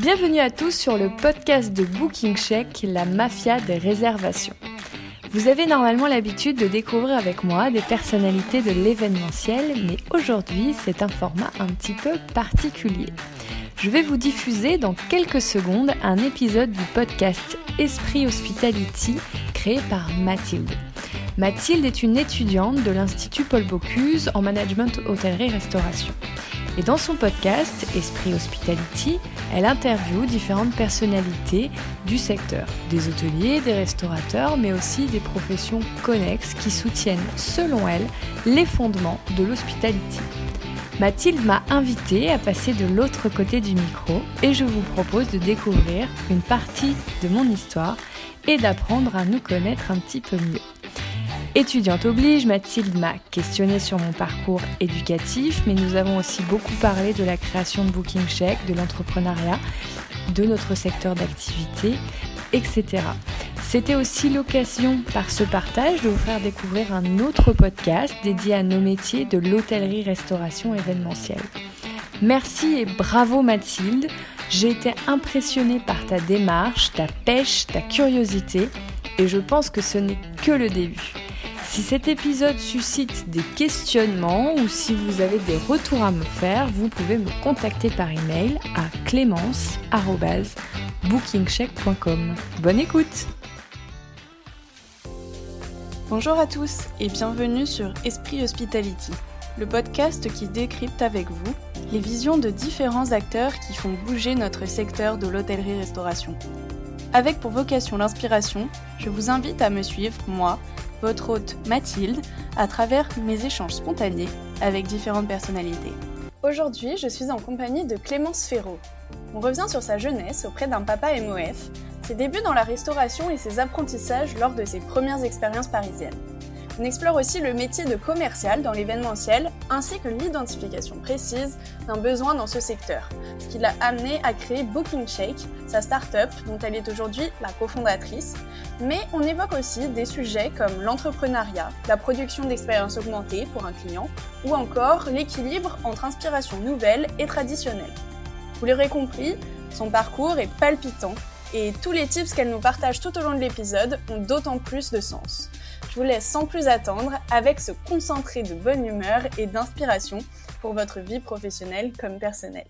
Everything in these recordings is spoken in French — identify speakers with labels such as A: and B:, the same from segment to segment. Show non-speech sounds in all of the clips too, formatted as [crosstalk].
A: Bienvenue à tous sur le podcast de Booking Check, la mafia des réservations. Vous avez normalement l'habitude de découvrir avec moi des personnalités de l'événementiel, mais aujourd'hui c'est un format un petit peu particulier. Je vais vous diffuser dans quelques secondes un épisode du podcast Esprit Hospitality créé par Mathilde. Mathilde est une étudiante de l'Institut Paul Bocuse en management hôtellerie-restauration. Et dans son podcast Esprit Hospitality, elle interviewe différentes personnalités du secteur, des hôteliers, des restaurateurs, mais aussi des professions connexes qui soutiennent, selon elle, les fondements de l'hospitality. Mathilde m'a invité à passer de l'autre côté du micro et je vous propose de découvrir une partie de mon histoire et d'apprendre à nous connaître un petit peu mieux. Étudiante oblige, Mathilde m'a questionné sur mon parcours éducatif, mais nous avons aussi beaucoup parlé de la création de Booking Check, de l'entrepreneuriat, de notre secteur d'activité, etc. C'était aussi l'occasion par ce partage de vous faire découvrir un autre podcast dédié à nos métiers de l'hôtellerie-restauration événementielle. Merci et bravo Mathilde, j'ai été impressionnée par ta démarche, ta pêche, ta curiosité et je pense que ce n'est que le début. Si cet épisode suscite des questionnements ou si vous avez des retours à me faire, vous pouvez me contacter par email à clémence.bookingcheck.com. Bonne écoute
B: Bonjour à tous et bienvenue sur Esprit Hospitality, le podcast qui décrypte avec vous les visions de différents acteurs qui font bouger notre secteur de l'hôtellerie-restauration. Avec pour vocation l'inspiration, je vous invite à me suivre, moi, votre hôte Mathilde, à travers mes échanges spontanés avec différentes personnalités. Aujourd'hui, je suis en compagnie de Clémence Ferraud. On revient sur sa jeunesse auprès d'un papa MOF, ses débuts dans la restauration et ses apprentissages lors de ses premières expériences parisiennes. On explore aussi le métier de commercial dans l'événementiel, ainsi que l'identification précise d'un besoin dans ce secteur, ce qui l'a amené à créer Booking Shake, sa start-up dont elle est aujourd'hui la cofondatrice. Mais on évoque aussi des sujets comme l'entrepreneuriat, la production d'expériences augmentées pour un client, ou encore l'équilibre entre inspiration nouvelle et traditionnelle. Vous l'aurez compris, son parcours est palpitant et tous les tips qu'elle nous partage tout au long de l'épisode ont d'autant plus de sens. Je vous laisse sans plus attendre avec ce concentré de bonne humeur et d'inspiration pour votre vie professionnelle comme personnelle.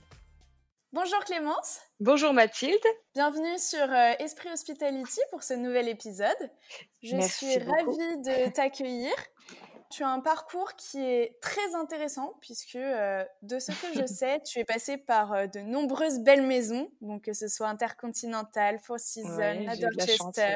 B: Bonjour Clémence.
A: Bonjour Mathilde.
B: Bienvenue sur euh, Esprit Hospitality pour ce nouvel épisode. Je suis ravie de t'accueillir. Tu as un parcours qui est très intéressant puisque euh, de ce que je [laughs] sais, tu es passé par euh, de nombreuses belles maisons, donc que ce soit Intercontinental, Four Seasons, la Dorchester,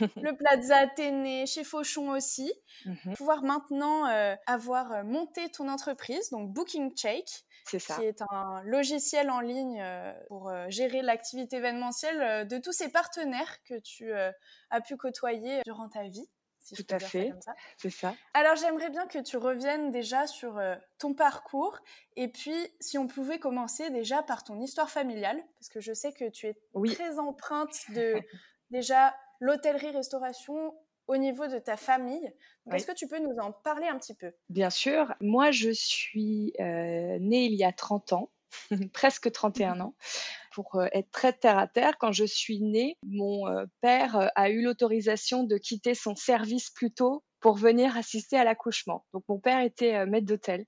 B: le Plaza Athénée, chez Fauchon aussi. Mmh Pouvoir maintenant euh, avoir monté ton entreprise, donc Booking Check, qui est un logiciel en ligne pour gérer l'activité événementielle de tous ces partenaires que tu as pu côtoyer durant ta vie.
A: Tout à fait, c'est ça.
B: Alors j'aimerais bien que tu reviennes déjà sur euh, ton parcours et puis si on pouvait commencer déjà par ton histoire familiale, parce que je sais que tu es très empreinte [laughs] de déjà l'hôtellerie-restauration au niveau de ta famille. Est-ce que tu peux nous en parler un petit peu?
A: Bien sûr. Moi, je suis euh, née il y a 30 ans, [laughs] presque 31 ans, pour euh, être très terre à terre, quand je suis née, mon euh, père euh, a eu l'autorisation de quitter son service plus tôt pour venir assister à l'accouchement. Donc mon père était maître d'hôtel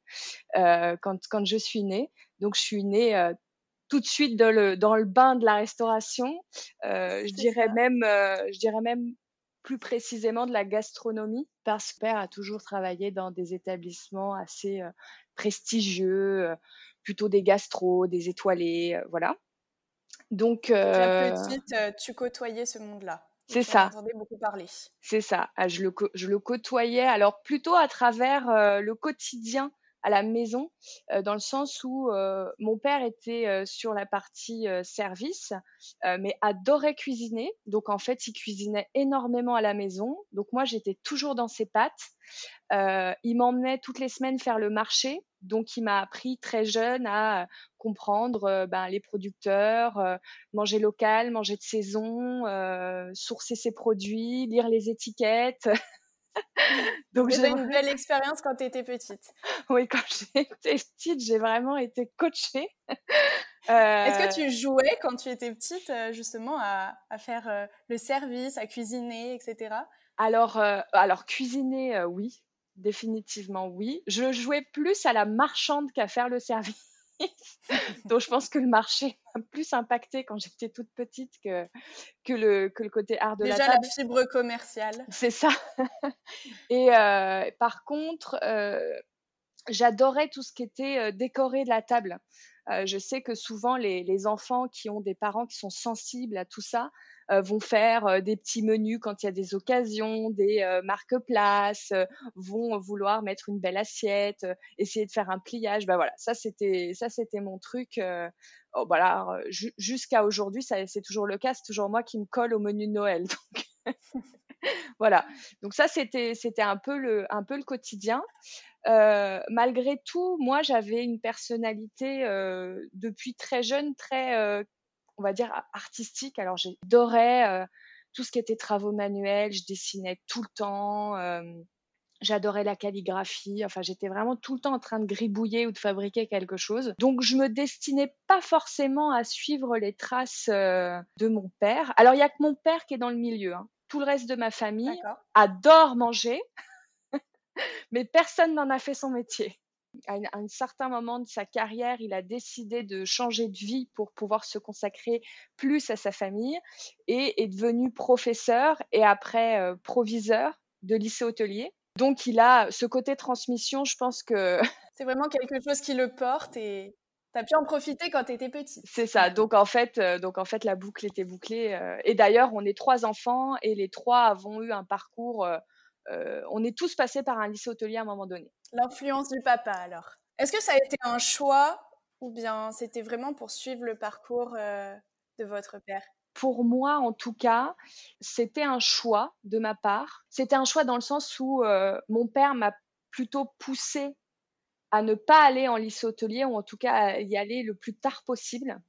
A: quand, quand je suis née. Donc je suis née tout de suite dans le, dans le bain de la restauration. je dirais même, je dirais même plus précisément de la gastronomie, parce que père a toujours travaillé dans des établissements assez prestigieux, plutôt des gastros, des étoilés, voilà.
B: Donc, euh... petite, euh, tu côtoyais ce monde-là.
A: C'est ça.
B: beaucoup parler.
A: C'est ça. Ah, je, le, je le côtoyais, alors plutôt à travers euh, le quotidien à la maison, euh, dans le sens où euh, mon père était euh, sur la partie service, mais adorait cuisiner. Donc en fait, il cuisinait énormément à la maison. Donc moi, j'étais toujours dans ses pattes. il m'emmenait toutes les semaines faire le marché. Donc il m'a appris très jeune à comprendre ben, les producteurs, manger local, manger de saison, sourcer ses produits, lire les étiquettes. [laughs] [laughs]
B: Donc j'ai une belle expérience quand tu étais petite. [laughs]
A: Oui, quand j'étais petite, j'ai vraiment été coachée. [laughs]
B: Est-ce que tu jouais quand tu étais petite justement à, faire le service, à cuisiner, etc.
A: Alors, alors cuisiner, oui, définitivement oui. Je jouais plus à la marchande qu'à faire le service. [laughs] Donc je pense que le marché m'a plus impacté quand j'étais toute petite que, que, le, que le côté art de
B: la
A: table.
B: Déjà la fibre commerciale.
A: C'est ça. [laughs] Et euh, par contre, euh, j'adorais tout ce qui était euh, décoré de la table. je sais que souvent les, les, enfants qui ont des parents qui sont sensibles à tout ça vont faire euh, des petits menus quand il y a des occasions, des euh, marque-places, vont vouloir mettre une belle assiette, essayer de faire un pliage. Ben voilà, ça c'était ça c'était mon truc. Oh, voilà, jusqu'à aujourd'hui, c'est toujours le cas. C'est toujours moi qui me colle au menu de Noël. [laughs] Donc voilà. Donc ça c'était c'était un peu le un peu le quotidien. Euh, malgré tout, moi, j'avais une personnalité euh, depuis très jeune, très euh, on va dire, artistique. Alors, j'adorais euh, tout ce qui était travaux manuels, je dessinais tout le temps. Euh, j'adorais la calligraphie. Enfin, j'étais vraiment tout le temps en train de gribouiller ou de fabriquer quelque chose. Donc, je me destinais pas forcément à suivre les traces euh, de mon père. Alors, il y a que mon père qui est dans le milieu. Hein. Tout le reste de ma famille adore manger, [laughs] mais personne n'en a fait son métier à, un certain moment de sa carrière, il a décidé de changer de vie pour pouvoir se consacrer plus à sa famille et est devenu professeur et après euh, proviseur de lycée hôtelier. Donc il a ce côté transmission, je pense que... [laughs]
B: C'est vraiment quelque chose qui le porte et tu as pu en profiter quand tu étais petit.
A: C'est ça. Donc en fait, euh, donc en fait, la boucle était bouclée. Euh, et d'ailleurs, on est trois enfants et les trois avons eu un parcours euh, on est tous passés par un lycée hôtelier à un moment donné.
B: L'influence du papa, alors. Est-ce que ça a été un choix ou bien c'était vraiment pour suivre le parcours euh, de votre père?
A: Pour moi, en tout cas, c'était un choix de ma part. C'était un choix dans le sens où euh, mon père m'a plutôt poussé à ne pas aller en lycée hôtelier ou en tout cas à y aller le plus tard possible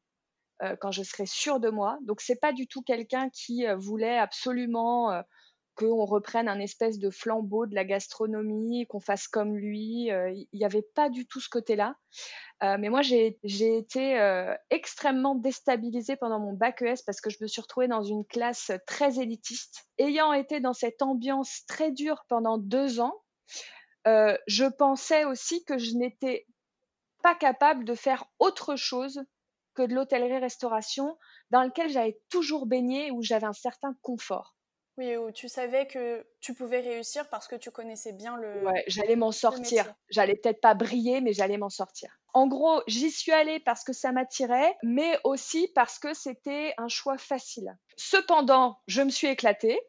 A: quand je serais sûre de moi. Donc c'est pas du tout quelqu'un qui voulait absolument qu'on reprenne un espèce de flambeau de la gastronomie, qu'on fasse comme lui. Euh, il n'y avait pas du tout ce côté-là. Euh, mais moi, j'ai été euh, extrêmement déstabilisée pendant mon bac ES parce que je me suis retrouvée dans une classe très élitiste. Ayant été dans cette ambiance très dure pendant deux ans, je pensais aussi que je n'étais pas capable de faire autre chose que de l'hôtellerie-restauration dans lequel j'avais toujours baigné, où j'avais un certain confort.
B: Oui, où tu savais que tu pouvais réussir parce que tu connaissais bien le.
A: Ouais, j'allais m'en sortir. J'allais peut-être pas briller, mais j'allais m'en sortir. En gros, j'y suis allée parce que ça m'attirait, mais aussi parce que c'était un choix facile. Cependant, je me suis éclatée.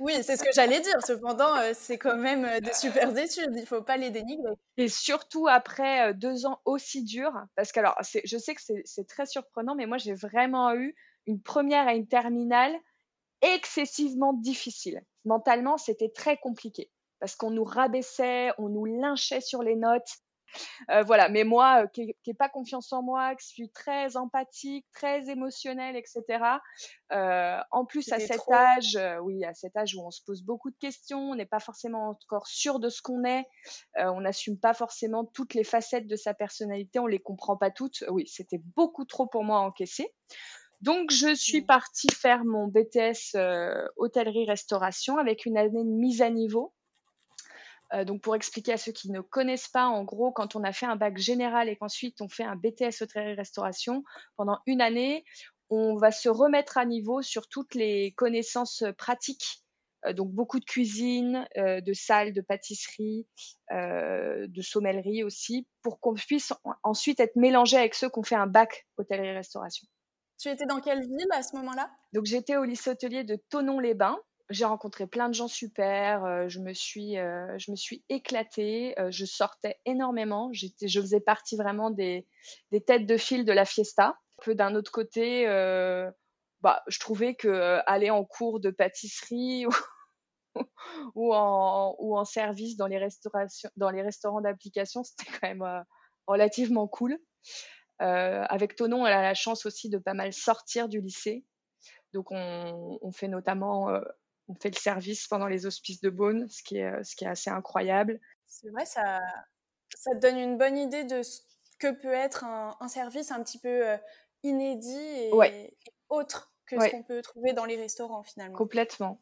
B: oui, c'est ce que j'allais dire. [laughs] Cependant, euh, c'est quand même euh, de super [laughs] études. Il faut pas les dénigrer.
A: Et surtout après euh, deux ans aussi durs, parce que alors, je sais que c'est très surprenant, mais moi j'ai vraiment eu une première et une terminale excessivement difficile. Mentalement, c'était très compliqué parce qu'on nous rabaissait, on nous lynchait sur les notes. Euh, voilà, mais moi, euh, qui n'ai pas confiance en moi, qui suis très empathique, très émotionnelle, etc. Euh, en plus, à cet âge, oui, à cet âge où on se pose beaucoup de questions, on n'est pas forcément encore sûr de ce qu'on est, on n'assume pas forcément toutes les facettes de sa personnalité, on les comprend pas toutes. Oui, c'était beaucoup trop pour moi à encaisser. Donc, je suis partie faire mon BTS euh, hôtellerie-restauration avec une année de mise à niveau. Euh, donc, pour expliquer à ceux qui ne connaissent pas, en gros, quand on a fait un bac général et qu'ensuite on fait un BTS hôtellerie-restauration, pendant une année, on va se remettre à niveau sur toutes les connaissances pratiques. Euh, donc, beaucoup de cuisine, de salle, de pâtisserie, de sommellerie aussi, pour qu'on puisse ensuite être mélangé avec ceux qui ont fait un bac hôtellerie-restauration.
B: Tu étais dans quelle ville à ce moment-là?
A: Donc j'étais au lycée hôtelier de Tonon-les-Bains. J'ai rencontré plein de gens super. Euh, je me suis, euh, je me suis éclatée. Euh, je sortais énormément. Je faisais partie vraiment des, des têtes de file de la fiesta. D'un autre côté, bah, je trouvais que aller en cours de pâtisserie [laughs] ou, en, ou en service dans les dans les restaurants d'application, c'était quand même relativement cool. Euh, avec Tonon, elle a la chance aussi de pas mal sortir du lycée. Donc, on, fait notamment euh, on fait le service pendant les hospices de Beaune, ce qui est, ce qui est assez incroyable.
B: C'est vrai, ça, ça te donne une bonne idée de que peut être un, service un petit peu inédit et, autre que ce qu'on peut trouver dans les restaurants finalement.
A: Complètement.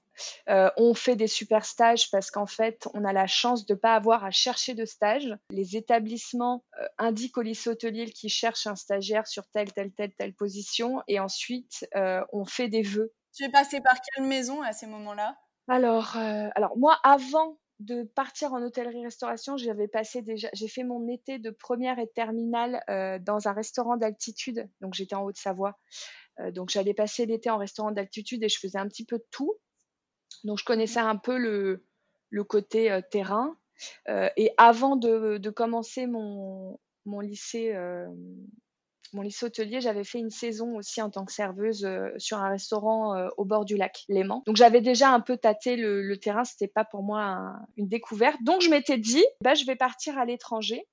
A: Euh, on fait des super stages parce qu'en fait, on a la chance de ne pas avoir à chercher de stage. Les établissements euh, indiquent au lycée hôtelier qu'ils cherchent un stagiaire sur telle, telle, telle, telle position et ensuite, euh, on fait des vœux.
B: Tu es passé par quelle maison à ces moments-là?
A: Alors, alors, moi, avant de partir en hôtellerie-restauration, j'avais passé déjà, j'ai fait mon été de première et terminale dans un restaurant d'altitude. Donc, j'étais en Haute-Savoie. Donc, j'allais passer l'été en restaurant d'altitude et je faisais un petit peu de tout. Donc, je connaissais un peu le, côté euh, terrain. Euh, et avant de, commencer mon, lycée, euh, mon lycée hôtelier, j'avais fait une saison aussi en tant que serveuse sur un restaurant au bord du lac Léman. Donc j'avais déjà un peu tâté le, le terrain, c'était pas pour moi une découverte. Donc je m'étais dit, bah, je vais partir à l'étranger.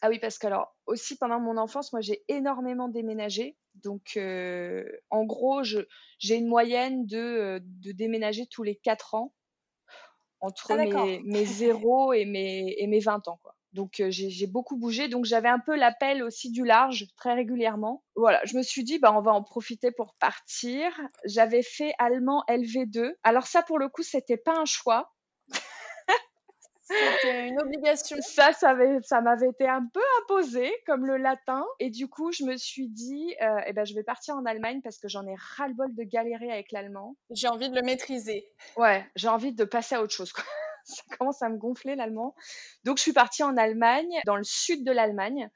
A: Ah oui, parce que alors aussi pendant mon enfance, moi j'ai énormément déménagé. Donc, euh, en gros, j'ai une moyenne de, euh, de, déménager tous les 4 ans entre ah, mes, mes 0 et mes, et mes 20 ans. Quoi. Donc, euh, j'ai beaucoup bougé. Donc, j'avais un peu l'appel aussi du large très régulièrement. Voilà, je me suis dit, bah, on va en profiter pour partir. J'avais fait allemand LV2. Alors, ça, pour le coup, c'était pas un choix.
B: C'était une obligation.
A: Ça, ça, ça m'avait été un peu imposé, comme le latin. Et du coup, je me suis dit, euh, eh ben, je vais partir en Allemagne parce que j'en ai ras-le-bol de galérer avec l'allemand.
B: J'ai envie de le maîtriser.
A: Ouais, j'ai envie de passer à autre chose. [laughs] ça commence à me gonfler l'allemand. Donc, je suis partie en Allemagne, dans le sud de l'Allemagne.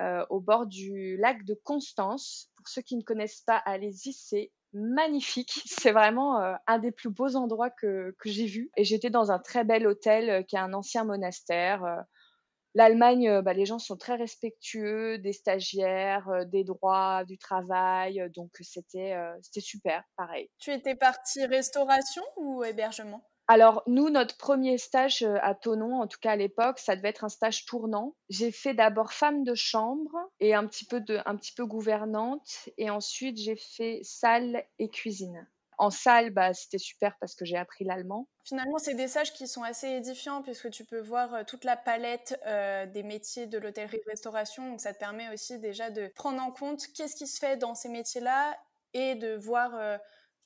A: Euh, au bord du lac de Constance. Pour ceux qui ne connaissent pas, allez-y, c'est magnifique. [laughs] C'est vraiment euh, un des plus beaux endroits que, que j'ai vu. Et j'étais dans un très bel hôtel euh, qui est un ancien monastère. Euh. L'Allemagne, bah, les gens sont très respectueux des stagiaires, des droits, du travail. Donc c'était c'était super, pareil.
B: Tu étais partie restauration ou hébergement?
A: Alors, nous, notre premier stage euh, à Tonon, en tout cas à l'époque, ça devait être un stage tournant. J'ai fait d'abord femme de chambre et un petit peu, gouvernante. Et ensuite, j'ai fait salle et cuisine. En salle, bah, c'était super parce que j'ai appris l'allemand.
B: Finalement, c'est des stages qui sont assez édifiants puisque tu peux voir euh, toute la palette euh, des métiers de l'hôtellerie-restauration. Donc, ça te permet aussi déjà de prendre en compte qu'est-ce qui se fait dans ces métiers-là et de voir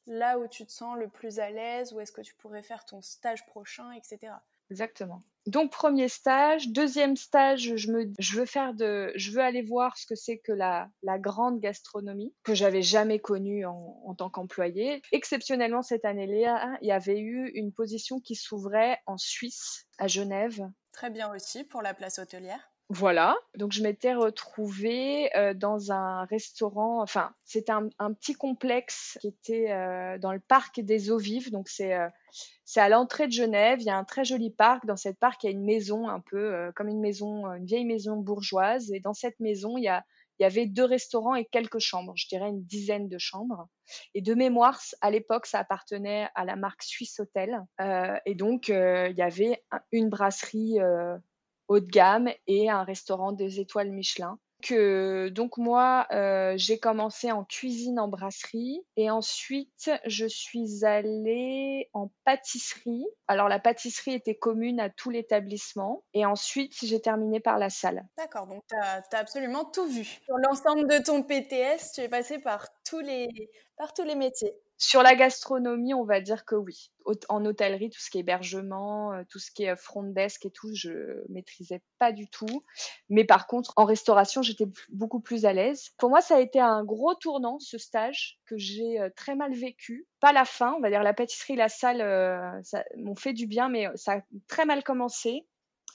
B: là où tu te sens le plus à l'aise, où est-ce que tu pourrais faire ton stage prochain, etc.
A: Exactement. Donc premier stage, deuxième stage, je me, je veux faire de, je veux aller voir ce que c'est que la, la grande gastronomie que j'avais jamais connue en, en tant qu'employé. Exceptionnellement cette année-là, il y avait eu une position qui s'ouvrait en Suisse, à Genève.
B: Très bien aussi pour la place hôtelière.
A: Voilà, donc je m'étais retrouvée euh, dans un restaurant, enfin c'était un, petit complexe qui était euh, dans le parc des eaux vives, donc c'est euh, c'est à l'entrée de Genève, il y a un très joli parc, dans cette parc il y a une maison un peu comme une maison, une vieille maison bourgeoise, et dans cette maison il y a il y avait deux restaurants et quelques chambres, je dirais une dizaine de chambres. Et de mémoire, à l'époque, ça appartenait à la marque Suisse Hotel. et donc, il y avait une brasserie haut de gamme et un restaurant des étoiles Michelin. Que, donc moi, euh, j'ai commencé en cuisine en brasserie et ensuite je suis allée en pâtisserie. Alors la pâtisserie était commune à tout l'établissement et ensuite j'ai terminé par la salle.
B: D'accord, donc tu as, as, absolument tout vu. Sur l'ensemble de ton PTS, tu es passé par tous les, par tous les métiers.
A: Sur la gastronomie, on va dire que oui. En hôtellerie, tout ce qui est hébergement, euh, tout ce qui est euh, front desk et tout, je maîtrisais pas du tout. Mais par contre, en restauration, j'étais beaucoup plus à l'aise. Pour moi, ça a été un gros tournant, ce stage, que j'ai euh, très mal vécu. Pas la fin, on va dire la pâtisserie, la salle, ça m'ont fait du bien, mais ça a très mal commencé.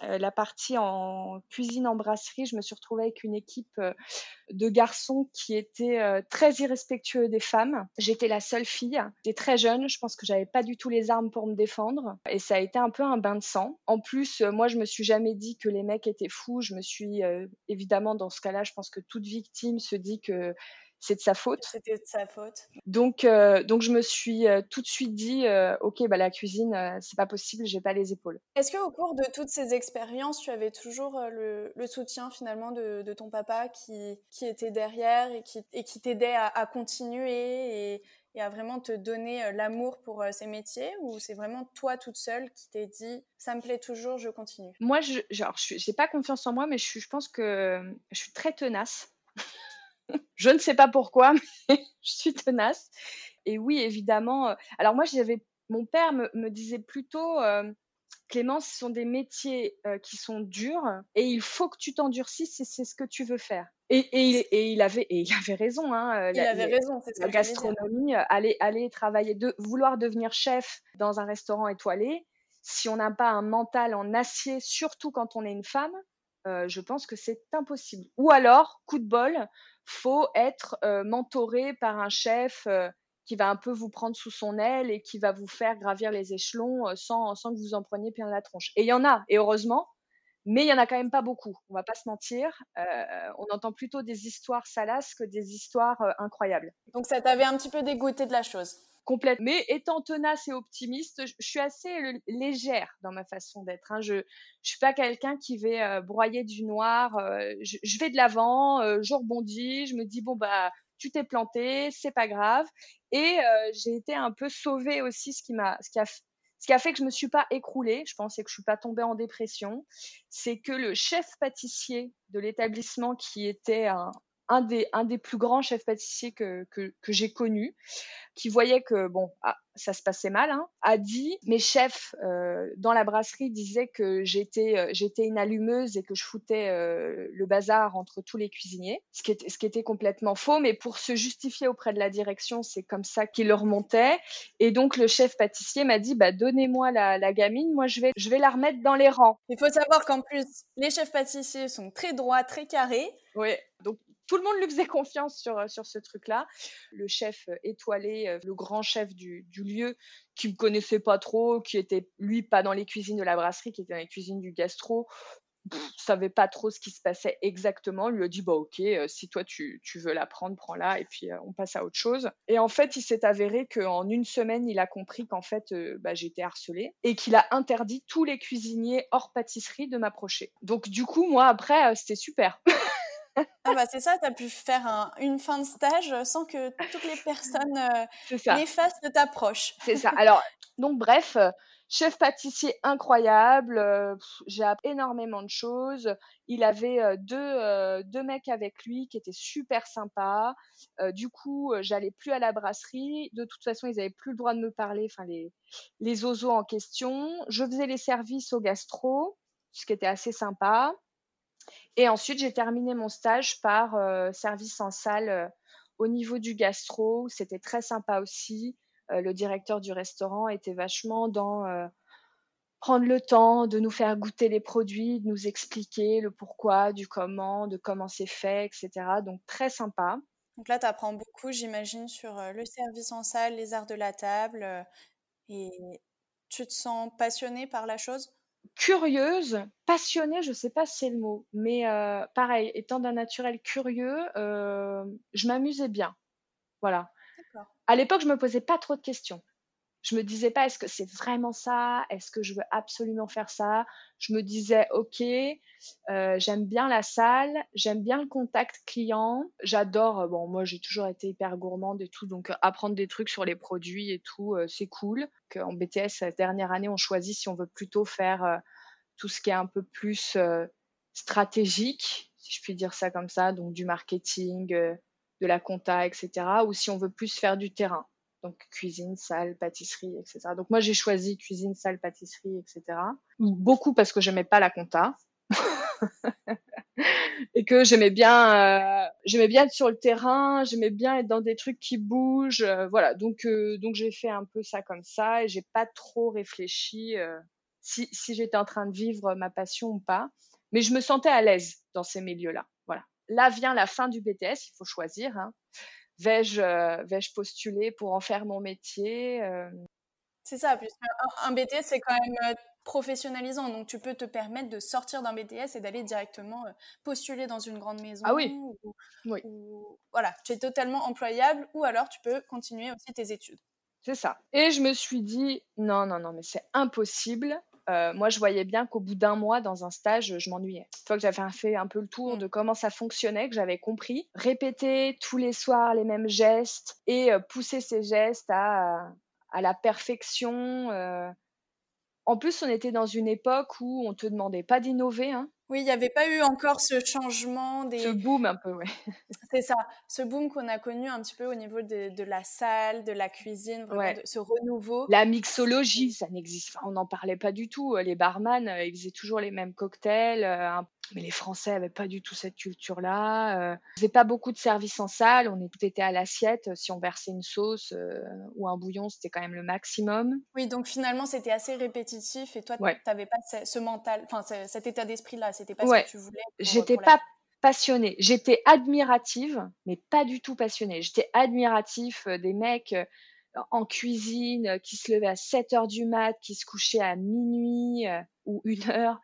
A: Euh, la partie en cuisine en brasserie, je me suis retrouvée avec une équipe euh, de garçons qui étaient euh, très irrespectueux des femmes. J'étais la seule fille. J'étais très jeune. Je pense que j'avais pas du tout les armes pour me défendre. Et ça a été un peu un bain de sang. En plus, moi, je me suis jamais dit que les mecs étaient fous. Je me suis, évidemment, dans ce cas-là, je pense que toute victime se dit que c'est de sa faute.
B: C'était de sa faute.
A: Donc, donc je me suis tout de suite dit, ok, bah la cuisine, c'est pas possible, j'ai pas les épaules.
B: Est-ce que au cours de toutes ces expériences, tu avais toujours le, le soutien finalement de, de, ton papa qui, qui était derrière et qui, et qui t'aidait à, à, continuer et, et à vraiment te donner euh, l'amour pour euh, ces métiers ou c'est vraiment toi toute seule qui t'es dit ça me plaît toujours, je continue?
A: Moi, je genre, n'ai pas confiance en moi, mais je, je pense que je suis très tenace. Je ne sais pas pourquoi, [laughs] mais je suis tenace. Et oui, évidemment. Euh, alors moi, j'avais mon père me, me disait plutôt Clément, ce sont des métiers qui sont durs et il faut que tu t'endurcisses si c'est ce que tu veux faire. Et, il, avait, et il avait raison.
B: Hein, il avait raison, c'est
A: La gastronomie, aller, aller travailler, de, vouloir devenir chef dans un restaurant étoilé, si on n'a pas un mental en acier, surtout quand on est une femme, je pense que c'est impossible. Ou alors, coup de bol, faut être mentoré par un chef qui va un peu vous prendre sous son aile et qui va vous faire gravir les échelons euh, sans, que vous en preniez plein la tronche. Et il y en a, et heureusement, mais il y en a quand même pas beaucoup. On va pas se mentir. Euh, on entend plutôt des histoires salaces que des histoires euh, incroyables.
B: Donc ça t'avait un petit peu dégoûté de la chose.
A: Mais étant tenace et optimiste, je, suis assez légère dans ma façon d'être. Hein. Je, ne suis pas quelqu'un qui va broyer du noir. Je, je, vais de l'avant, je rebondis. Je me dis bon bah tu t'es planté, c'est pas grave. Et euh, j'ai été un peu sauvée aussi, ce qui m'a, ce qui a, ce qui a fait que je me suis pas écroulée, je pensais que je suis pas tombée en dépression, c'est que le chef pâtissier de l'établissement, qui était un, un des, un des plus grands chefs pâtissiers que, que, que j'ai connus, qui voyait que bon, ah, ça se passait mal, hein, a dit mes chefs euh, dans la brasserie disaient que j'étais euh, j'étais une allumeuse et que je foutais euh, le bazar entre tous les cuisiniers, ce qui, était, ce qui était complètement faux, mais pour se justifier auprès de la direction, c'est comme ça qu'il le remontait. Et donc le chef pâtissier m'a dit bah donnez-moi la, la, gamine, moi je vais je vais la remettre dans les rangs.
B: Il faut savoir qu'en plus les chefs pâtissiers sont très droits, très carrés.
A: Oui, donc tout le monde lui faisait confiance sur, euh, sur ce truc-là. Le chef euh, étoilé, euh, le grand chef du, du lieu, qui me connaissait pas trop, qui était lui pas dans les cuisines de la brasserie, qui était dans les cuisines du gastro, savait pas trop ce qui se passait exactement. lui a dit bah ok, si toi tu, tu veux la prendre, prends-la et puis on passe à autre chose. Et en fait, il s'est avéré qu'en une semaine, il a compris qu'en fait bah, j'étais harcelée et qu'il a interdit tous les cuisiniers hors pâtisserie de m'approcher. Donc du coup, moi après, c'était super. [laughs]
B: Ah bah c'est ça, tu as pu faire une fin de stage sans que toutes les personnes [laughs] euh, néfastes t'approchent.
A: C'est ça. Alors, donc bref, euh, chef pâtissier incroyable, euh, j'ai appris énormément de choses. Il avait deux, deux mecs avec lui qui étaient super sympas. du coup, j'allais plus à la brasserie. De toute façon, ils avaient plus le droit de me parler, enfin les, les en question. Je faisais les services au gastro, ce qui était assez sympa. Et ensuite, j'ai terminé mon stage par euh, service en salle euh, au niveau du gastro. C'était très sympa aussi. Euh, le directeur du restaurant était vachement dans prendre le temps de nous faire goûter les produits, de nous expliquer le pourquoi, du comment, de comment c'est fait, etc. Donc très sympa.
B: Donc là, tu apprends beaucoup, j'imagine, sur le service en salle, les arts de la table. et tu te sens passionné par la chose?
A: Curieuse, passionnée, je ne sais pas si c'est le mot, mais euh, pareil, étant d'un naturel curieux, euh, je m'amusais bien. Voilà. À l'époque, je me posais pas trop de questions je me disais pas est-ce que c'est vraiment ça? Est-ce que je veux absolument faire ça? Je me disais ok, euh, j'aime bien la salle, j'aime bien le contact client, j'adore. Euh, bon, moi j'ai toujours été hyper gourmande et tout, donc euh, apprendre des trucs sur les produits et tout, c'est cool. En BTS cette dernière année, on choisit si on veut plutôt faire tout ce qui est un peu plus stratégique, si je puis dire ça comme ça, donc du marketing, de la compta, etc. Ou si on veut plus faire du terrain donc cuisine, salle, pâtisserie, etc. Donc moi j'ai choisi cuisine, salle, pâtisserie, etc. Beaucoup parce que j'aimais pas la compta [laughs] et que j'aimais bien, euh, j'aimais bien être sur le terrain, j'aimais bien être dans des trucs qui bougent, euh, voilà. Donc euh, donc j'ai fait un peu ça comme ça et j'ai pas trop réfléchi si j'étais en train de vivre ma passion ou pas, mais je me sentais à l'aise dans ces milieux-là, voilà. Là vient la fin du BTS, il faut choisir. Hein vais-je euh, vais postuler pour en faire mon métier
B: euh? C'est ça, puisque un, BTS, c'est quand même professionnalisant. Donc, tu peux te permettre de sortir d'un BTS et d'aller directement postuler dans une grande maison.
A: Ah oui.
B: oui. voilà, tu es totalement employable ou alors tu peux continuer aussi tes études.
A: C'est ça. Et je me suis dit, non, non, non, mais c'est impossible. Euh, moi, je voyais bien qu'au bout d'un mois dans un stage, je m'ennuyais. Une fois que j'avais fait un peu le tour de comment ça fonctionnait, que j'avais compris, répéter tous les soirs les mêmes gestes et euh, pousser ces gestes à, à la perfection. Euh. En plus, on était dans une époque où on te demandait pas d'innover. Hein.
B: Oui, il n'y avait pas eu encore ce changement des.
A: Ce boom un peu, oui.
B: C'est ça, ce boom qu'on a connu un petit peu au niveau de, la salle, de la cuisine, vraiment ce renouveau.
A: La mixologie, ça n'existe, on n'en parlait pas du tout. Les barman, euh, ils faisaient toujours les mêmes cocktails, euh, mais les Français n'avaient pas du tout cette culture-là. Euh. Ils faisaient pas beaucoup de services en salle, on était à l'assiette. Si on versait une sauce ou un bouillon, c'était quand même le maximum.
B: Oui, donc finalement, c'était assez répétitif et toi, tu n'avais pas ce, mental, enfin cet état d'esprit-là c'était pas ce que tu voulais.
A: J'étais pas passionnée. J'étais admirative, mais pas du tout passionnée. J'étais admiratif euh, des mecs euh, en cuisine euh, qui se levaient à 7 heures du mat, qui se couchaient à minuit ou une heure,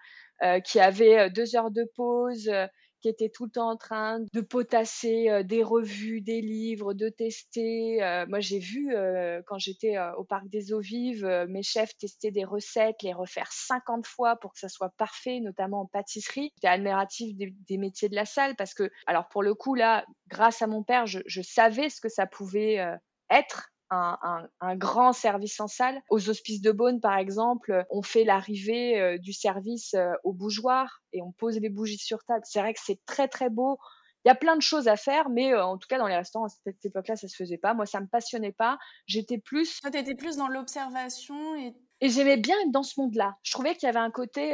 A: qui avaient deux heures de pause, était tout le temps en train de potasser euh, des revues, des livres, de tester. Euh, moi, j'ai vu euh, quand j'étais au parc des eaux vives, mes chefs tester des recettes, les refaire 50 fois pour que ça soit parfait, notamment en pâtisserie. J'étais admirative des, métiers de la salle parce que, alors pour le coup, là, grâce à mon père, je savais ce que ça pouvait être un, grand service en salle. Aux hospices de Beaune, par exemple, on fait l'arrivée euh, du service euh, au bougeoir et on pose les bougies sur table. C'est vrai que c'est très très beau. Il y a plein de choses à faire, mais euh, en tout cas dans les restaurants à cette époque-là, ça se faisait pas. Moi, ça me passionnait pas. J'étais plus.
B: Toi, étais plus dans l'observation et.
A: Et j'aimais bien être dans ce monde-là. Je trouvais qu'il y avait un côté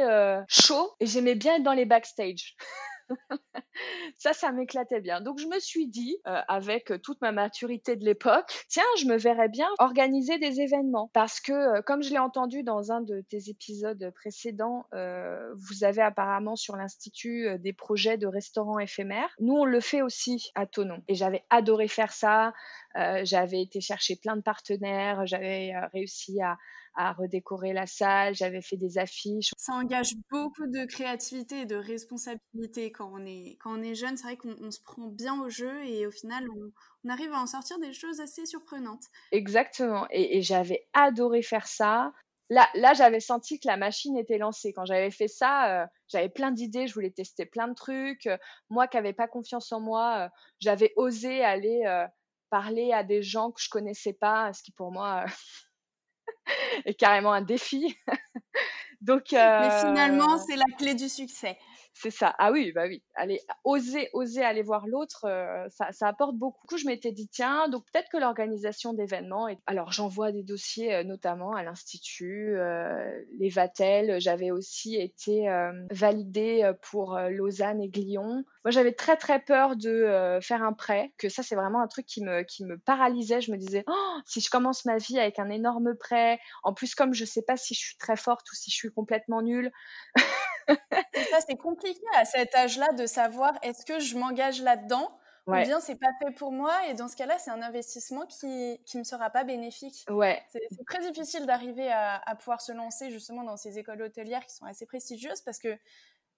A: chaud et j'aimais bien être dans les backstage. [laughs] [laughs] ça, ça m'éclatait bien. Donc je me suis dit, euh, avec toute ma maturité de l'époque, tiens, je me verrais bien organiser des événements. Parce que, euh, comme je l'ai entendu dans un de tes épisodes précédents, euh, vous avez apparemment sur l'Institut des projets de restaurants éphémères. Nous, on le fait aussi à Tonon. Et j'avais adoré faire ça. j'avais été chercher plein de partenaires. J'avais réussi à à redécorer la salle, j'avais fait des affiches.
B: Ça engage beaucoup de créativité et de responsabilité quand on est, quand on est jeune. C'est vrai qu'on se prend bien au jeu et au final, on, arrive à en sortir des choses assez surprenantes.
A: Exactement. Et, j'avais adoré faire ça. Là, là j'avais senti que la machine était lancée. Quand j'avais fait ça, euh, j'avais plein d'idées, je voulais tester plein de trucs. Moi qui n'avais pas confiance en moi, euh, j'avais osé aller euh, parler à des gens que je connaissais pas, ce qui pour moi [laughs] [laughs] est carrément un défi. [laughs]
B: Donc, Mais finalement, c'est la clé du succès.
A: C'est ça. Ah oui, bah oui. Allez, oser, oser aller voir l'autre, euh, ça, ça, apporte beaucoup. Je m'étais dit, tiens, donc peut-être que l'organisation d'événements. Alors, j'envoie des dossiers, euh, notamment à l'Institut, euh, les Vatel. J'avais aussi été validée pour Lausanne et Glion. Moi, j'avais très, très peur de faire un prêt, que ça, c'est vraiment un truc qui me, qui me paralysait. Je me disais, oh, si je commence ma vie avec un énorme prêt, en plus, comme je sais pas si je suis très forte ou si je suis complètement nulle. [laughs]
B: ça, c'est compliqué à cet âge-là de savoir est-ce que je m'engage là-dedans ou bien c'est pas fait pour moi et dans ce cas-là, c'est un investissement qui qui me sera pas bénéfique.
A: Ouais.
B: C'est très difficile d'arriver à, à, pouvoir se lancer justement dans ces écoles hôtelières qui sont assez prestigieuses parce que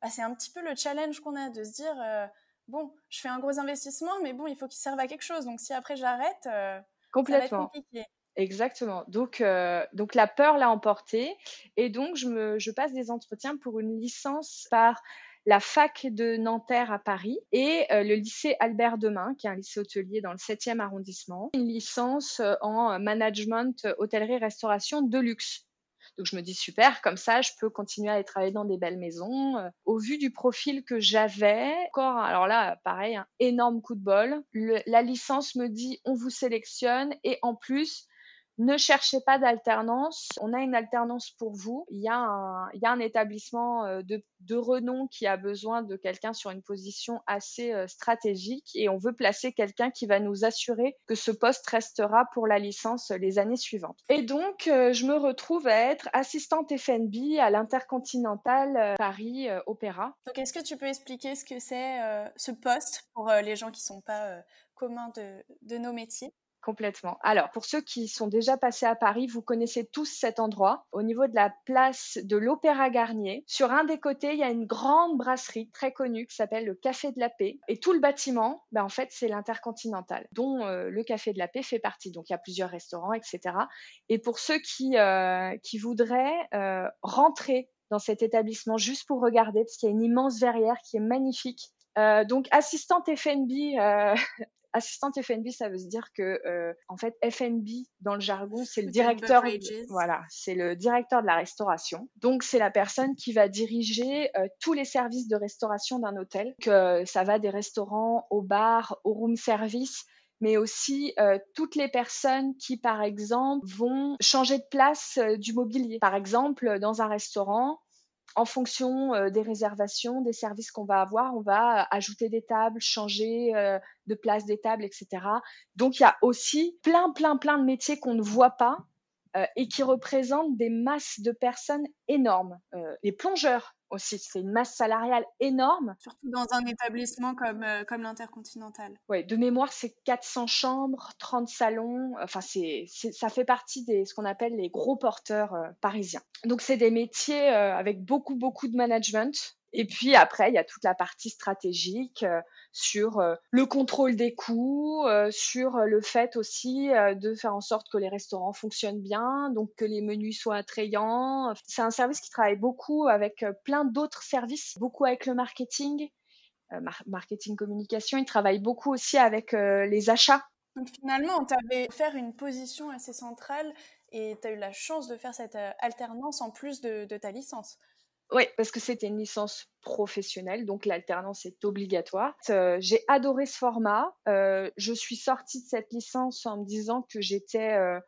B: bah, c'est un petit peu le challenge qu'on a de se dire euh, bon, je fais un gros investissement, mais bon, il faut qu'il serve à quelque chose. Donc si après j'arrête, euh,
A: complètement. Ça va être compliqué. Exactement. Donc, euh, donc la peur l'a emporté. Et donc, je, me, je passe des entretiens pour une licence par la fac de Nanterre à Paris et euh, le lycée Albert Demain, qui est un lycée hôtelier dans le 7e arrondissement. Une licence euh, en management, hôtellerie, restauration de luxe. Donc je me dis super, comme ça je peux continuer à aller travailler dans des belles maisons. Au vu du profil que j'avais, encore, alors là pareil, énorme coup de bol. la licence me dit on vous sélectionne et en plus ne cherchez pas d'alternance. On a une alternance pour vous. Il y a un, établissement euh, de, renom qui a besoin de quelqu'un sur une position assez euh, stratégique et on veut placer quelqu'un qui va nous assurer que ce poste restera pour la licence les années suivantes. Et donc, euh, je me retrouve à être assistante FNB à l'Intercontinental Paris Opéra.
B: Est-ce que tu peux expliquer ce que c'est ce poste pour les gens qui ne sont pas communs de nos métiers?
A: Complètement. Alors, pour ceux qui sont déjà passés à Paris, vous connaissez tous cet endroit. Au niveau de la place de l'Opéra Garnier, sur un des côtés, il y a une grande brasserie très connue qui s'appelle le Café de la Paix. Et tout le bâtiment, ben, en fait, c'est l'Intercontinental, dont euh, le Café de la Paix fait partie. Donc, il y a plusieurs restaurants, etc. Et pour ceux qui, euh, voudraient euh, rentrer dans cet établissement juste pour regarder, parce qu'il y a une immense verrière qui est magnifique. donc, assistante FNB assistante FNB, ça veut dire que euh, en fait FNB dans le jargon, c'est le directeur. voilà, c'est le directeur de la restauration. Donc c'est la personne qui va diriger euh, tous les services de restauration d'un hôtel. Que ça va des restaurants au bar, au room service mais aussi euh, toutes les personnes qui, par exemple, vont changer de place du mobilier. Par exemple, dans un restaurant, en fonction euh, des réservations, des services qu'on va avoir, on va euh, ajouter des tables, changer euh, de place des tables, etc. Donc il y a aussi plein, plein, plein de métiers qu'on ne voit pas et qui représentent des masses de personnes énormes. les plongeurs, aussi. C'est une masse salariale énorme.
B: Surtout dans un établissement comme, euh, comme l'Intercontinental.
A: Oui, de mémoire, c'est 400 chambres, 30 salons. Enfin, c'est, ça fait partie des ce qu'on appelle les gros porteurs euh, parisiens. Donc, c'est des métiers euh, avec beaucoup, beaucoup de management. Et puis après, il y a toute la partie stratégique euh, sur euh, le contrôle des coûts, euh, sur le fait aussi de faire en sorte que les restaurants fonctionnent bien, donc que les menus soient attrayants. C'est un service qui travaille beaucoup avec plein d'autres services, beaucoup avec le marketing, marketing communication. Il travaille beaucoup aussi avec les achats.
B: Donc finalement, tu avais faire une position assez centrale et tu as eu la chance de faire cette alternance en plus de ta licence.
A: Oui, parce que c'était une licence professionnelle, donc l'alternance est obligatoire. Euh, j'ai adoré ce format. Euh, je suis sortie de cette licence en me disant que j'étais euh,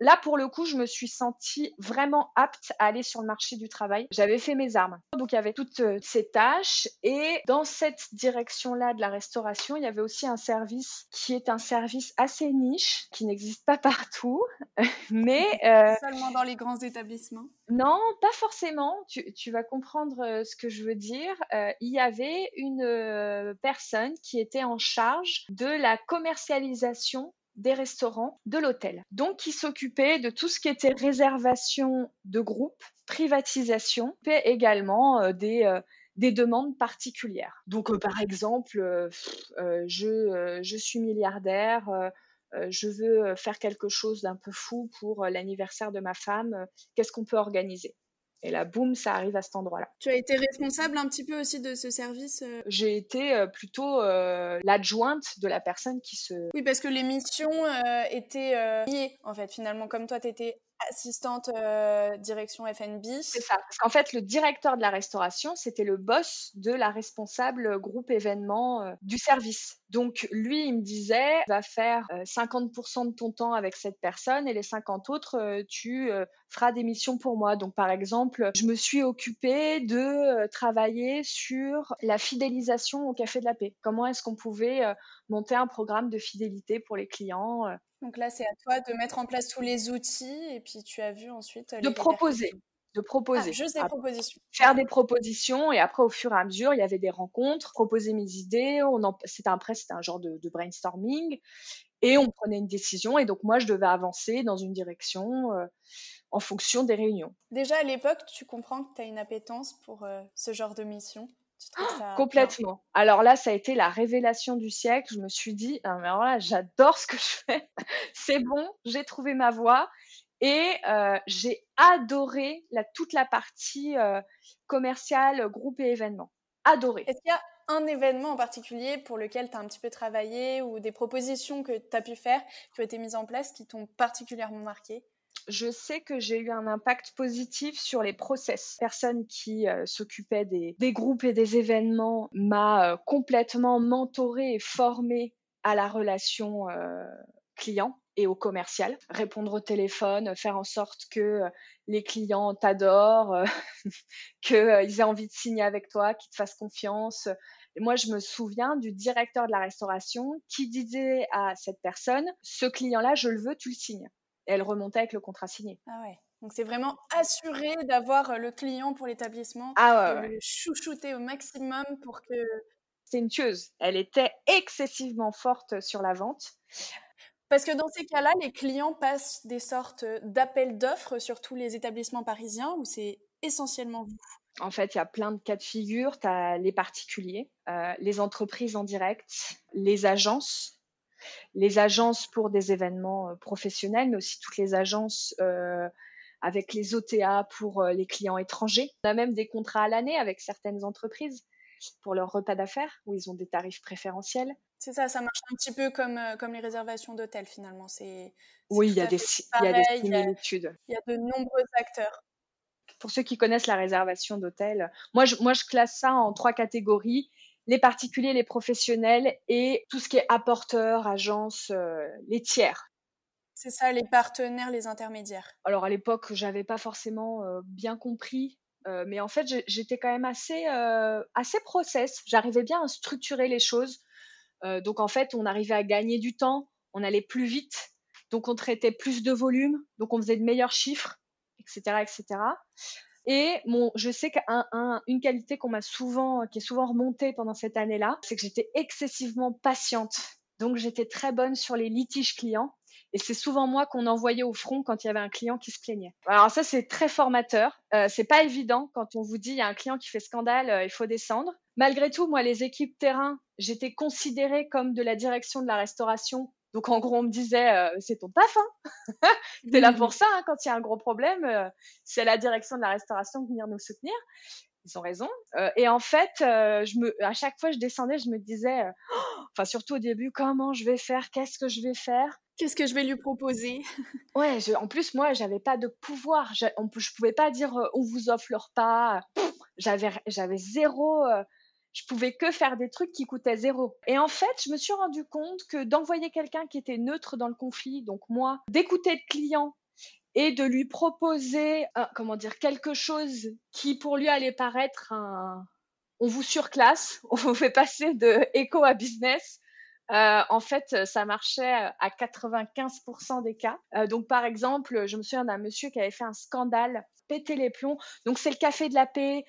A: Là, pour le coup, je me suis sentie vraiment apte à aller sur le marché du travail. J'avais fait mes armes. Donc, il y avait toutes euh, ces tâches. Et dans cette direction-là de la restauration, il y avait aussi un service qui est un service assez niche, qui n'existe pas partout. [laughs] mais.
B: Euh, Seulement dans les grands établissements
A: Non, pas forcément. Tu, tu vas comprendre euh, ce que je veux dire. il y avait une personne qui était en charge de la commercialisation des restaurants, de l'hôtel. Donc, qui s'occupait de tout ce qui était réservation de groupe, privatisation, et également euh, des, euh, des demandes particulières. Donc, euh, par exemple, je, je suis milliardaire, je veux faire quelque chose d'un peu fou pour l'anniversaire de ma femme, qu'est-ce qu'on peut organiser? Et là, boum, ça arrive à cet endroit-là.
B: Tu as été responsable un petit peu aussi de ce service
A: euh J'ai été euh, plutôt euh, l'adjointe de la personne qui se...
B: Oui, parce que les missions étaient liées, en fait. Finalement, comme toi, tu étais assistante euh, direction FNB.
A: C'est ça. Parce qu'en fait, le directeur de la restauration, c'était le boss de la responsable groupe événement euh, du service. Donc, lui, il me disait, va faire 50% euh, de ton temps avec cette personne et les 50 autres, tu feras des missions pour moi. Donc, par exemple, je me suis occupée de travailler sur la fidélisation au Café de la Paix. Comment est-ce qu'on pouvait monter un programme de fidélité pour les clients
B: donc là, c'est à toi de mettre en place tous les outils et puis tu as vu ensuite.
A: de proposer. De proposer.
B: Ah, juste des propositions.
A: Faire des propositions et après, au fur et à mesure, il y avait des rencontres, proposer mes idées. On en... C'était un, c'était un genre de, brainstorming et on prenait une décision. Et donc, moi, je devais avancer dans une direction euh, en fonction des réunions.
B: Déjà à l'époque, tu comprends que tu as une appétence pour euh, ce genre de mission?
A: Complètement. Alors là, ça a été la révélation du siècle. Je me suis dit, ah, mais alors là, j'adore ce que je fais. [laughs] C'est bon, j'ai trouvé ma voie. Et euh, j'ai adoré la, toute la partie euh, commerciale, groupe et événements. Adoré.
B: Est-ce qu'il y a un événement en particulier pour lequel tu as un petit peu travaillé ou des propositions que tu as pu faire, qui ont été mises en place, qui t'ont particulièrement marqué?
A: Je sais que j'ai eu un impact positif sur les process. Personne qui euh, s'occupait des, groupes et des événements m'a euh, complètement mentoré et formé à la relation euh, client et au commercial. Répondre au téléphone, faire en sorte que les clients t'adorent, [laughs] qu'ils aient envie de signer avec toi, qu'ils te fassent confiance. moi, je me souviens du directeur de la restauration qui disait à cette personne, ce client-là, je le veux, tu le signes elle remontait avec le contrat signé.
B: Ah ouais. Donc c'est vraiment assuré d'avoir euh, le client pour l'établissement,
A: ah ouais,
B: le chouchouter au maximum pour que.
A: C'est une tueuse. Elle était excessivement forte sur la vente.
B: Parce que dans ces cas-là, les clients passent des sortes d'appels d'offres sur tous les établissements parisiens ou c'est essentiellement vous?
A: En fait, il y a plein de cas de figure. Tu as les particuliers, euh, les entreprises en direct, les agences, les agences pour des événements euh, professionnels, mais aussi toutes les agences euh, avec les OTA pour les clients étrangers. On a même des contrats à l'année avec certaines entreprises pour leurs repas d'affaires où ils ont des tarifs préférentiels.
B: C'est ça, ça marche un petit peu comme, comme les réservations d'hôtels finalement.
A: C'est, oui, il y, a des, y a des similitudes.
B: Il y a de nombreux acteurs
A: pour ceux qui connaissent la réservation d'hôtel, moi je, moi je classe ça en trois catégories les particuliers, les professionnels et tout ce qui est apporteur, agence, euh, les tiers.
B: C'est ça, les partenaires, les intermédiaires.
A: Alors à l'époque, j'avais pas forcément euh, bien compris, euh, mais en fait, j'étais quand même assez, assez process. J'arrivais bien à structurer les choses. donc en fait, on arrivait à gagner du temps, on allait plus vite, donc on traitait plus de volume, donc on faisait de meilleurs chiffres etc., etc. Et je sais qu'une qualité qu'on m'a souvent, qui est souvent remontée pendant cette année-là, c'est que j'étais excessivement patiente. Donc j'étais très bonne sur les litiges clients. Et c'est souvent moi qu'on envoyait au front quand il y avait un client qui se plaignait. Alors ça, c'est très formateur. Euh, c'est pas évident quand on vous dit il y a un client qui fait scandale, euh, il faut descendre. Malgré tout, moi, les équipes terrain, j'étais considérée comme de la direction de la restauration donc en gros, on me disait, euh, c'est ton taf, hein [laughs] t'es là pour ça, hein, quand il y a un gros problème, euh, c'est la direction de la restauration de venir nous soutenir. Ils ont raison. Euh, et en fait, je me, à chaque fois que je descendais, je me disais, enfin surtout au début, comment je vais faire, qu'est-ce que je vais faire,
B: qu'est-ce que je vais lui proposer? [laughs]
A: ouais, en plus moi, j'avais pas de pouvoir, je, on, je pouvais pas dire, on vous offre le repas. J'avais, j'avais zéro je pouvais que faire des trucs qui coûtaient zéro. Et en fait, je me suis rendu compte que d'envoyer quelqu'un qui était neutre dans le conflit, donc moi, d'écouter le client et de lui proposer, comment dire, quelque chose qui pour lui allait paraître un, on vous surclasse, [laughs] on vous fait passer de éco à business. Euh, en fait, ça marchait à 95% des cas. Euh, donc, par exemple, je me souviens d'un monsieur qui avait fait un scandale, péter les plombs. Donc, c'est le café de la paix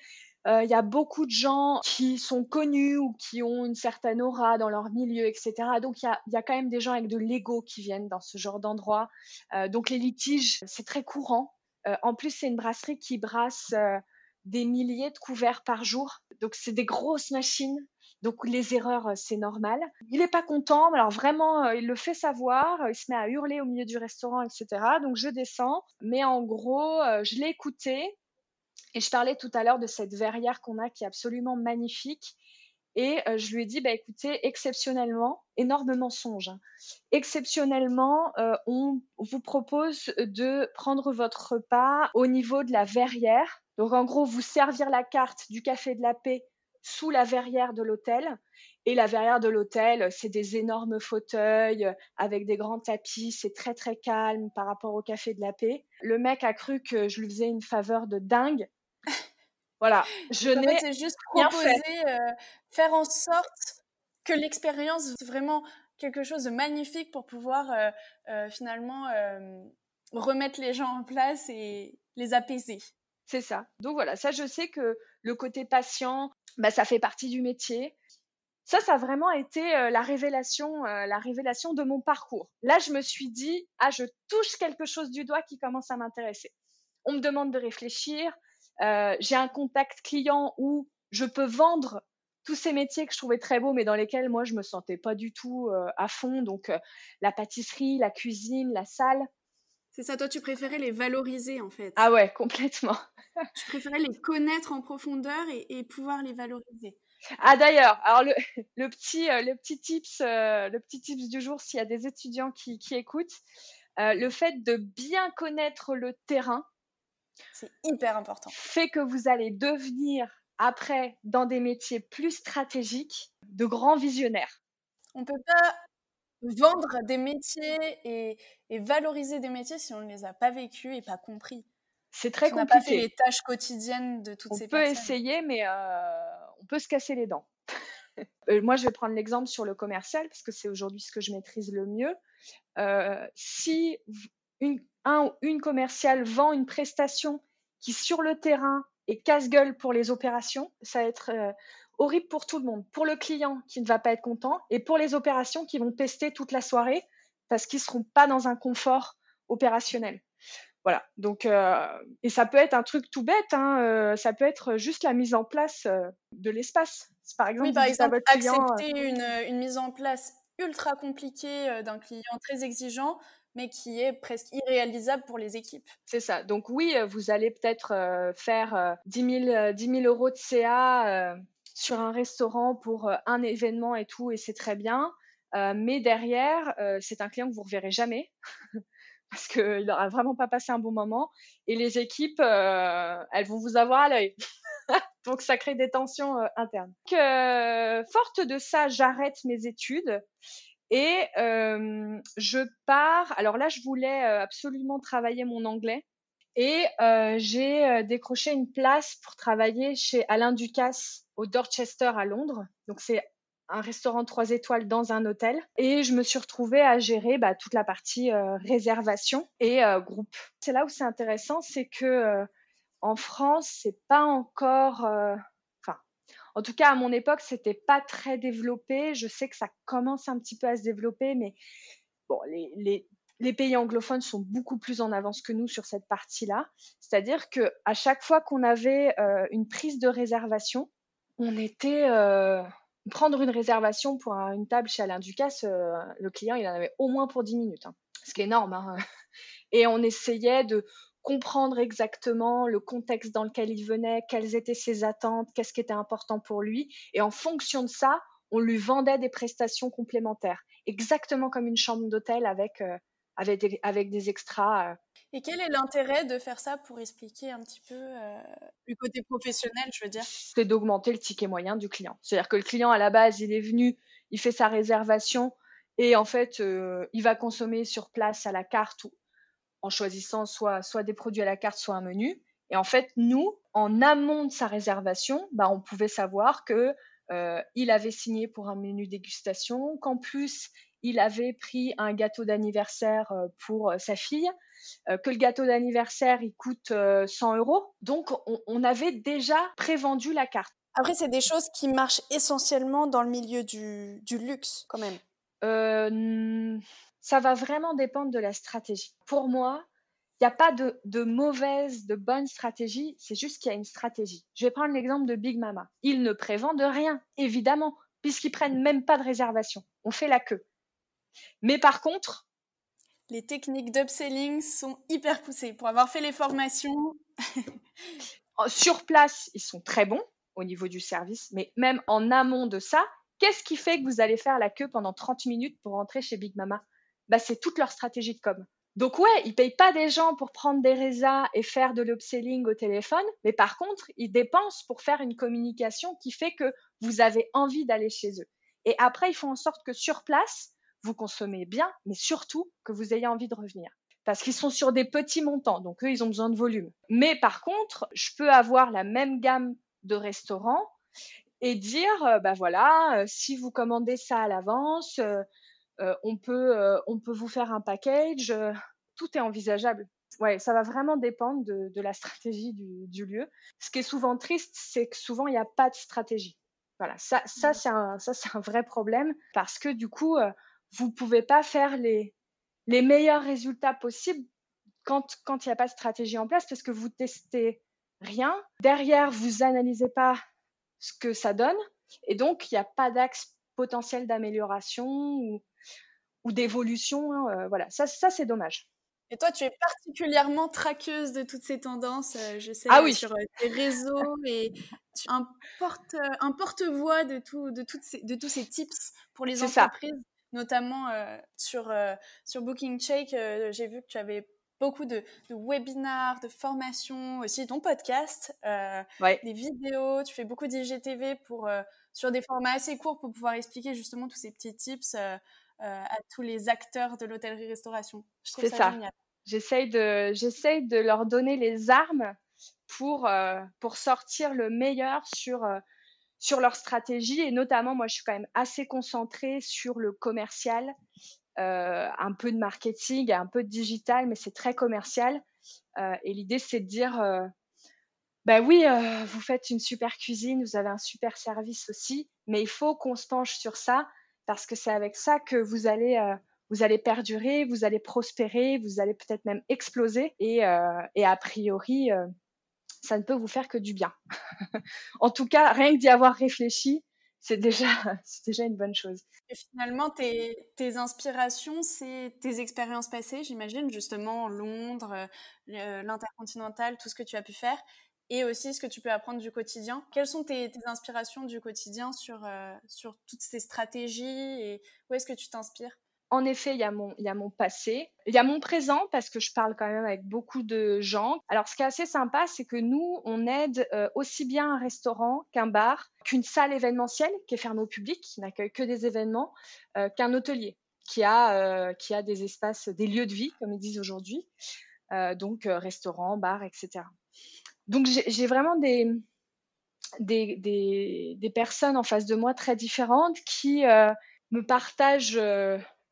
A: il y a beaucoup de gens qui sont connus ou qui ont une certaine aura dans leur milieu, etc. Donc il y a, y a, quand même des gens avec de l'ego qui viennent dans ce genre d'endroit. Euh, donc les litiges, c'est très courant. Euh, en plus, c'est une brasserie qui brasse des milliers de couverts par jour. Donc c'est des grosses machines. Donc les erreurs, c'est normal. Il n'est pas content, alors vraiment, il le fait savoir, il se met à hurler au milieu du restaurant, etc. Donc je descends, mais en gros, je l'ai écouté, et je parlais tout à l'heure de cette verrière qu'on a qui est absolument magnifique. Et euh, je lui ai dit, bah, écoutez, exceptionnellement, énorme mensonge, hein. exceptionnellement, euh, on vous propose de prendre votre repas au niveau de la verrière. Donc en gros, vous servir la carte du café de la paix sous la verrière de l'hôtel. Et la verrière de l'hôtel, c'est des énormes fauteuils avec des grands tapis, c'est très très calme par rapport au café de la paix. Le mec a cru que je lui faisais une faveur de dingue. Voilà,
B: je n'ai c'est juste proposer, euh, faire en sorte que l'expérience vraiment quelque chose de magnifique pour pouvoir euh, euh, finalement remettre les gens en place et les apaiser.
A: C'est ça. Donc voilà, ça je sais que le côté patient, bah, ça fait partie du métier. Ça, ça a vraiment été la révélation, la révélation de mon parcours. Là, je me suis dit, ah, je touche quelque chose du doigt qui commence à m'intéresser. On me demande de réfléchir, euh, j'ai un contact client où je peux vendre tous ces métiers que je trouvais très beaux, mais dans lesquels moi je me sentais pas du tout euh, à fond. Donc euh, la pâtisserie, la cuisine, la salle.
B: C'est ça, toi tu préférais les valoriser en fait.
A: Ah ouais, complètement. [laughs]
B: tu préférais les connaître en profondeur et, pouvoir les valoriser.
A: Ah d'ailleurs, alors le, [laughs] le, petit le petit tips le petit tips du jour s'il y a des étudiants qui, qui écoutent, le fait de bien connaître le terrain,
B: c'est hyper important.
A: Fait que vous allez devenir après dans des métiers plus stratégiques de grands visionnaires.
B: On ne peut pas vendre des métiers et, valoriser des métiers si on ne les a pas vécus et pas compris.
A: C'est très
B: si
A: compliqué.
B: On n'a pas fait les tâches quotidiennes de toutes ces
A: personnes.
B: On
A: peut essayer, mais euh, on peut se casser les dents. [laughs] Euh, moi, je vais prendre l'exemple sur le commercial parce que c'est aujourd'hui ce que je maîtrise le mieux. Euh, si une, un ou une commerciale vend une prestation qui sur le terrain est casse-gueule pour les opérations, ça va être euh, horrible pour tout le monde. Pour le client qui ne va pas être content et pour les opérations qui vont pester toute la soirée parce qu'ils seront pas dans un confort opérationnel. Voilà. Donc, euh, et ça peut être un truc tout bête. Hein, euh, ça peut être juste la mise en place euh, de l'espace.
B: Par exemple, oui, par exemple, accepter une, une, mise en place ultra compliquée d'un client très exigeant, mais qui est presque irréalisable pour les équipes.
A: C'est ça. Donc oui, vous allez peut-être faire 10 000, 10 000 euros de CA sur un restaurant pour un événement et tout, et c'est très bien. mais derrière, c'est un client que vous reverrez jamais. [laughs] parce qu'il n'aura vraiment pas passé un bon moment. Et les équipes, euh, elles vont vous avoir à l'œil. [laughs] Donc ça crée des tensions euh, internes. Donc, euh, forte de ça, j'arrête mes études et je pars. Alors là, je voulais absolument travailler mon anglais. Et j'ai décroché une place pour travailler chez Alain Ducasse au Dorchester à Londres. Donc c'est un restaurant trois étoiles dans un hôtel et je me suis retrouvée à gérer bah, toute la partie réservation et groupe. C'est là où c'est intéressant, c'est que en France, c'est pas encore, en tout cas à mon époque, c'était pas très développé. Je sais que ça commence un petit peu à se développer, mais bon, les, pays anglophones sont beaucoup plus en avance que nous sur cette partie-là. C'est-à-dire que à chaque fois qu'on avait une prise de réservation, on était prendre une réservation pour une table chez Alain Ducasse, euh, le client, il en avait au moins pour 10 minutes, hein. ce qui est énorme. Hein. Et on essayait de comprendre exactement le contexte dans lequel il venait, quelles étaient ses attentes, qu'est-ce qui était important pour lui. Et en fonction de ça, on lui vendait des prestations complémentaires, exactement comme une chambre d'hôtel avec, euh, avec, des, avec des extras. Euh,
B: et quel est l'intérêt de faire ça pour expliquer un petit peu euh, du côté professionnel, je veux dire?
A: C'est d'augmenter le ticket moyen du client. C'est-à-dire que le client, à la base, il est venu, il fait sa réservation et en fait, euh, il va consommer sur place à la carte ou en choisissant soit, soit des produits à la carte, soit un menu. Et en fait, nous, en amont de sa réservation, bah, on pouvait savoir que euh, il avait signé pour un menu dégustation, qu'en plus, il avait pris un gâteau d'anniversaire pour sa fille, euh, que le gâteau d'anniversaire, il coûte 100 euh, euros. Donc, on, avait déjà prévendu la carte.
B: Après, c'est des choses qui marchent essentiellement dans le milieu du, luxe, quand même.
A: Euh, ça va vraiment dépendre de la stratégie. Pour moi, il n'y a pas de, de, mauvaise, de bonne stratégie, c'est juste qu'il y a une stratégie. Je vais prendre l'exemple de Big Mama. Ils ne prévendent rien, évidemment, puisqu'ils prennent même pas de réservation. On fait la queue. Mais par contre,
B: les techniques d'upselling sont hyper poussées. Pour avoir fait les formations. [laughs]
A: Sur place, ils sont très bons au niveau du service, mais même en amont de ça, qu'est-ce qui fait que vous allez faire la queue pendant 30 minutes pour rentrer chez Big Mama? Bah, C'est toute leur stratégie de com. Donc ouais, ils payent pas des gens pour prendre des résas et faire de l'upselling au téléphone, mais par contre, ils dépensent pour faire une communication qui fait que vous avez envie d'aller chez eux. Et après, ils font en sorte que sur place, vous consommez bien, mais surtout que vous ayez envie de revenir. Parce qu'ils sont sur des petits montants, donc eux, ils ont besoin de volume. Mais par contre, je peux avoir la même gamme de restaurants et dire, bah voilà, euh, si vous commandez ça à l'avance, euh, on peut, on peut vous faire un package. tout est envisageable. Ouais, ça va vraiment dépendre de, la stratégie du, lieu. Ce qui est souvent triste, c'est que souvent il n'y a pas de stratégie. Voilà, ça, ça c'est un, ça c'est un vrai problème parce que du coup, vous pouvez pas faire les, les meilleurs résultats possibles quand il n'y a pas de stratégie en place parce que vous testez rien. Derrière, vous analysez pas ce que ça donne et donc il n'y a pas d'axe potentiel d'amélioration ou, ou d'évolution. Hein, euh, voilà, ça, ça c'est dommage.
B: Et toi, tu es particulièrement traqueuse de toutes ces tendances, euh, je sais, ah sur euh, tes réseaux et tu un porte, un porte-voix de, tout, de, toutes ces, de tous ces tips pour les entreprises notamment euh, sur, euh, sur Booking Check, euh, j'ai vu que tu avais beaucoup de, de, webinars, de formations, aussi ton podcast, des vidéos, tu fais beaucoup d'IGTV pour, sur des formats assez courts pour pouvoir expliquer justement tous ces petits tips à tous les acteurs de l'hôtellerie-restauration.
A: C'est ça, ça. J'essaye de, j'essaye de leur donner les armes pour, pour sortir le meilleur sur sur leur stratégie et notamment moi je suis quand même assez concentrée sur le commercial, euh, un peu de marketing, un peu de digital, mais c'est très commercial. Euh, et l'idée c'est de dire, euh, bah oui, euh, vous faites une super cuisine, vous avez un super service aussi, mais il faut qu'on se penche sur ça parce que c'est avec ça que vous allez vous allez perdurer, vous allez prospérer, vous allez peut-être même exploser. Et, euh, a priori, euh, ça ne peut vous faire que du bien. [laughs] en tout cas, rien que d'y avoir réfléchi, c'est déjà, [laughs] déjà une bonne chose.
B: Et finalement, tes, tes inspirations, c'est tes expériences passées, j'imagine, justement Londres, l'intercontinental, tout ce que tu as pu faire, et aussi ce que tu peux apprendre du quotidien. Quelles sont tes, inspirations du quotidien sur, sur toutes ces stratégies et où est-ce que tu t'inspires?
A: En effet, il y, a mon, il y a mon passé, il y a mon présent parce que je parle quand même avec beaucoup de gens. Alors, ce qui est assez sympa, c'est que nous, on aide euh, aussi bien un restaurant qu'un bar, qu'une salle événementielle qui est fermée au public, qui n'accueille que des événements, euh, qu'un hôtelier qui a, euh, qui a des espaces, des lieux de vie, comme ils disent aujourd'hui, donc restaurant, bar, etc. Donc, j'ai vraiment des, des, des, des, personnes en face de moi très différentes qui me partagent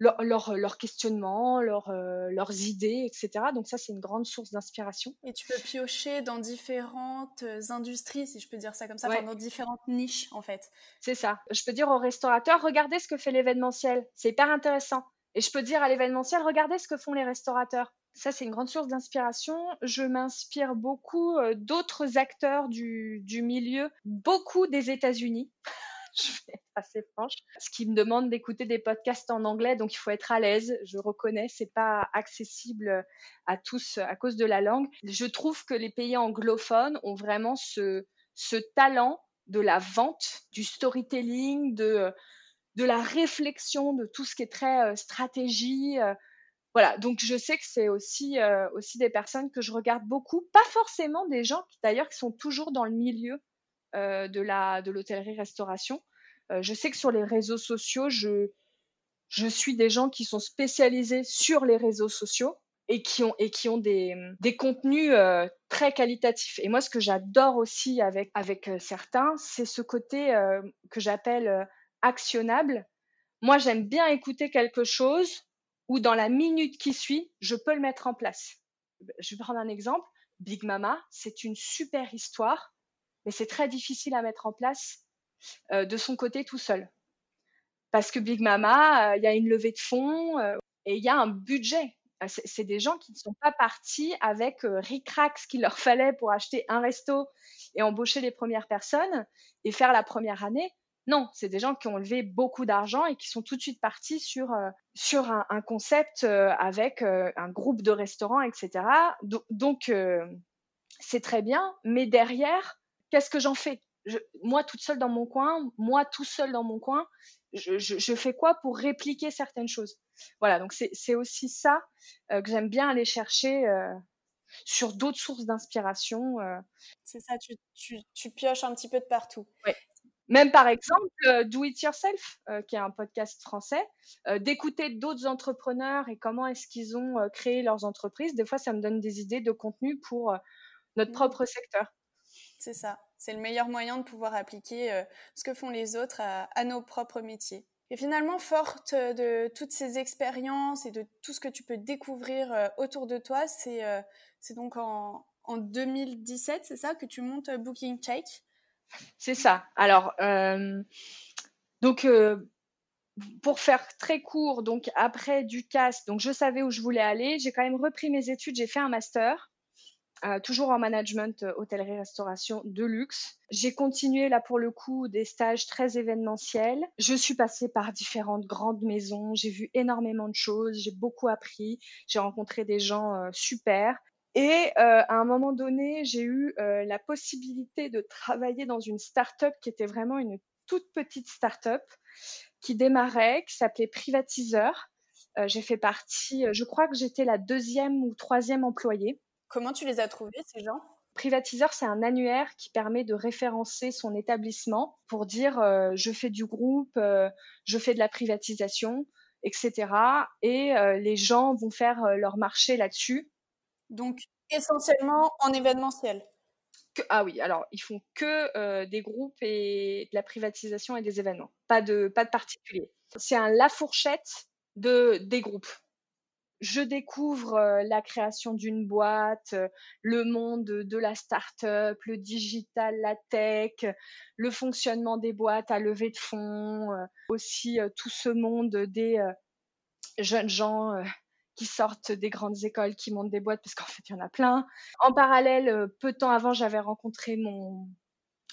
A: leurs leur, leur questionnements, leur, euh, leurs idées, etc. Donc ça, c'est une grande source d'inspiration.
B: Et tu peux piocher dans différentes euh, industries, si je peux dire ça comme ça, dans différentes niches, en fait.
A: C'est ça. Je peux dire au restaurateur, regardez ce que fait l'événementiel. C'est hyper intéressant. Et je peux dire à l'événementiel, regardez ce que font les restaurateurs. Ça, c'est une grande source d'inspiration. Je m'inspire beaucoup euh, d'autres acteurs du, du milieu, beaucoup des États-Unis. [laughs] je vais être assez franche. Ce qui me demande d'écouter des podcasts en anglais, donc il faut être à l'aise. Je reconnais, c'est pas accessible à tous à cause de la langue. Je trouve que les pays anglophones ont vraiment ce, ce talent de la vente, du storytelling, de, de la réflexion, de tout ce qui est très euh, stratégie. Euh. Voilà, donc je sais que c'est aussi, euh, aussi des personnes que je regarde beaucoup, pas forcément des gens d'ailleurs qui sont toujours dans le milieu euh, de la de l'hôtellerie-restauration. Euh, je sais que sur les réseaux sociaux, je je suis des gens qui sont spécialisés sur les réseaux sociaux et qui ont et qui ont des, des contenus très qualitatifs. Et moi, ce que j'adore aussi avec avec certains, c'est ce côté que j'appelle actionnable. Moi, j'aime bien écouter quelque chose où dans la minute qui suit, je peux le mettre en place. Je vais prendre un exemple. Big Mama, c'est une super histoire mais c'est très difficile à mettre en place euh, de son côté tout seul. Parce que Big Mama, euh, il y a une levée de fonds euh, et il y a un budget. C'est des gens qui ne sont pas partis avec ric-rac ce qu'il leur [laughs] fallait pour acheter un resto et embaucher les premières personnes et faire la première année. Non, c'est des gens qui ont levé beaucoup d'argent et qui sont tout de suite partis sur, sur un, un concept avec un groupe de restaurants, etc. donc, c'est très bien, mais derrière, qu'est-ce que j'en fais? Moi, toute seule dans mon coin, moi, tout seul dans mon coin, je, fais quoi pour répliquer certaines choses? Voilà, donc c'est aussi ça euh, que j'aime bien aller chercher euh, sur d'autres sources d'inspiration. Euh.
B: C'est ça, tu, pioches un petit peu de partout.
A: Même par exemple, Do It Yourself, qui est un podcast français, d'écouter d'autres entrepreneurs et comment est-ce qu'ils ont créé leurs entreprises. Des fois, ça me donne des idées de contenu pour notre mmh. propre secteur.
B: C'est ça. C'est le meilleur moyen de pouvoir appliquer euh, ce que font les autres à, nos propres métiers. Et finalement, forte de toutes ces expériences et de tout ce que tu peux découvrir euh, autour de toi, c'est euh, donc en, 2017, c'est ça, que tu montes Booking Check
A: C'est ça. Alors, donc, pour faire très court, donc après Ducasse, donc je savais où je voulais aller. J'ai quand même repris mes études, j'ai fait un master. Euh, toujours en management euh, hôtellerie-restauration de luxe. J'ai continué là pour le coup des stages très événementiels. Je suis passée par différentes grandes maisons, j'ai vu énormément de choses, j'ai beaucoup appris, j'ai rencontré des gens euh, super. Et à un moment donné, j'ai eu la possibilité de travailler dans une start-up qui était vraiment une toute petite start-up qui démarrait, qui s'appelait Privatiseur. j'ai fait partie, je crois que j'étais la deuxième ou troisième employée.
B: Comment tu les as trouvés, ces gens?
A: Privatiseur, c'est un annuaire qui permet de référencer son établissement pour dire euh, je fais du groupe, euh, je fais de la privatisation, etc. Et euh, les gens vont faire leur marché là-dessus.
B: Donc essentiellement en événementiel.
A: ah oui, alors ils font que des groupes et de la privatisation et des événements, pas de pas de particulier. C'est un la fourchette de des groupes je découvre euh, la création d'une boîte, euh, le monde de la start-up, le digital, la tech, le fonctionnement des boîtes à lever de fonds, euh, aussi tout ce monde des jeunes gens qui sortent des grandes écoles, qui montent des boîtes, parce qu'en fait, il y en a plein. En parallèle, peu de temps avant, j'avais rencontré mon,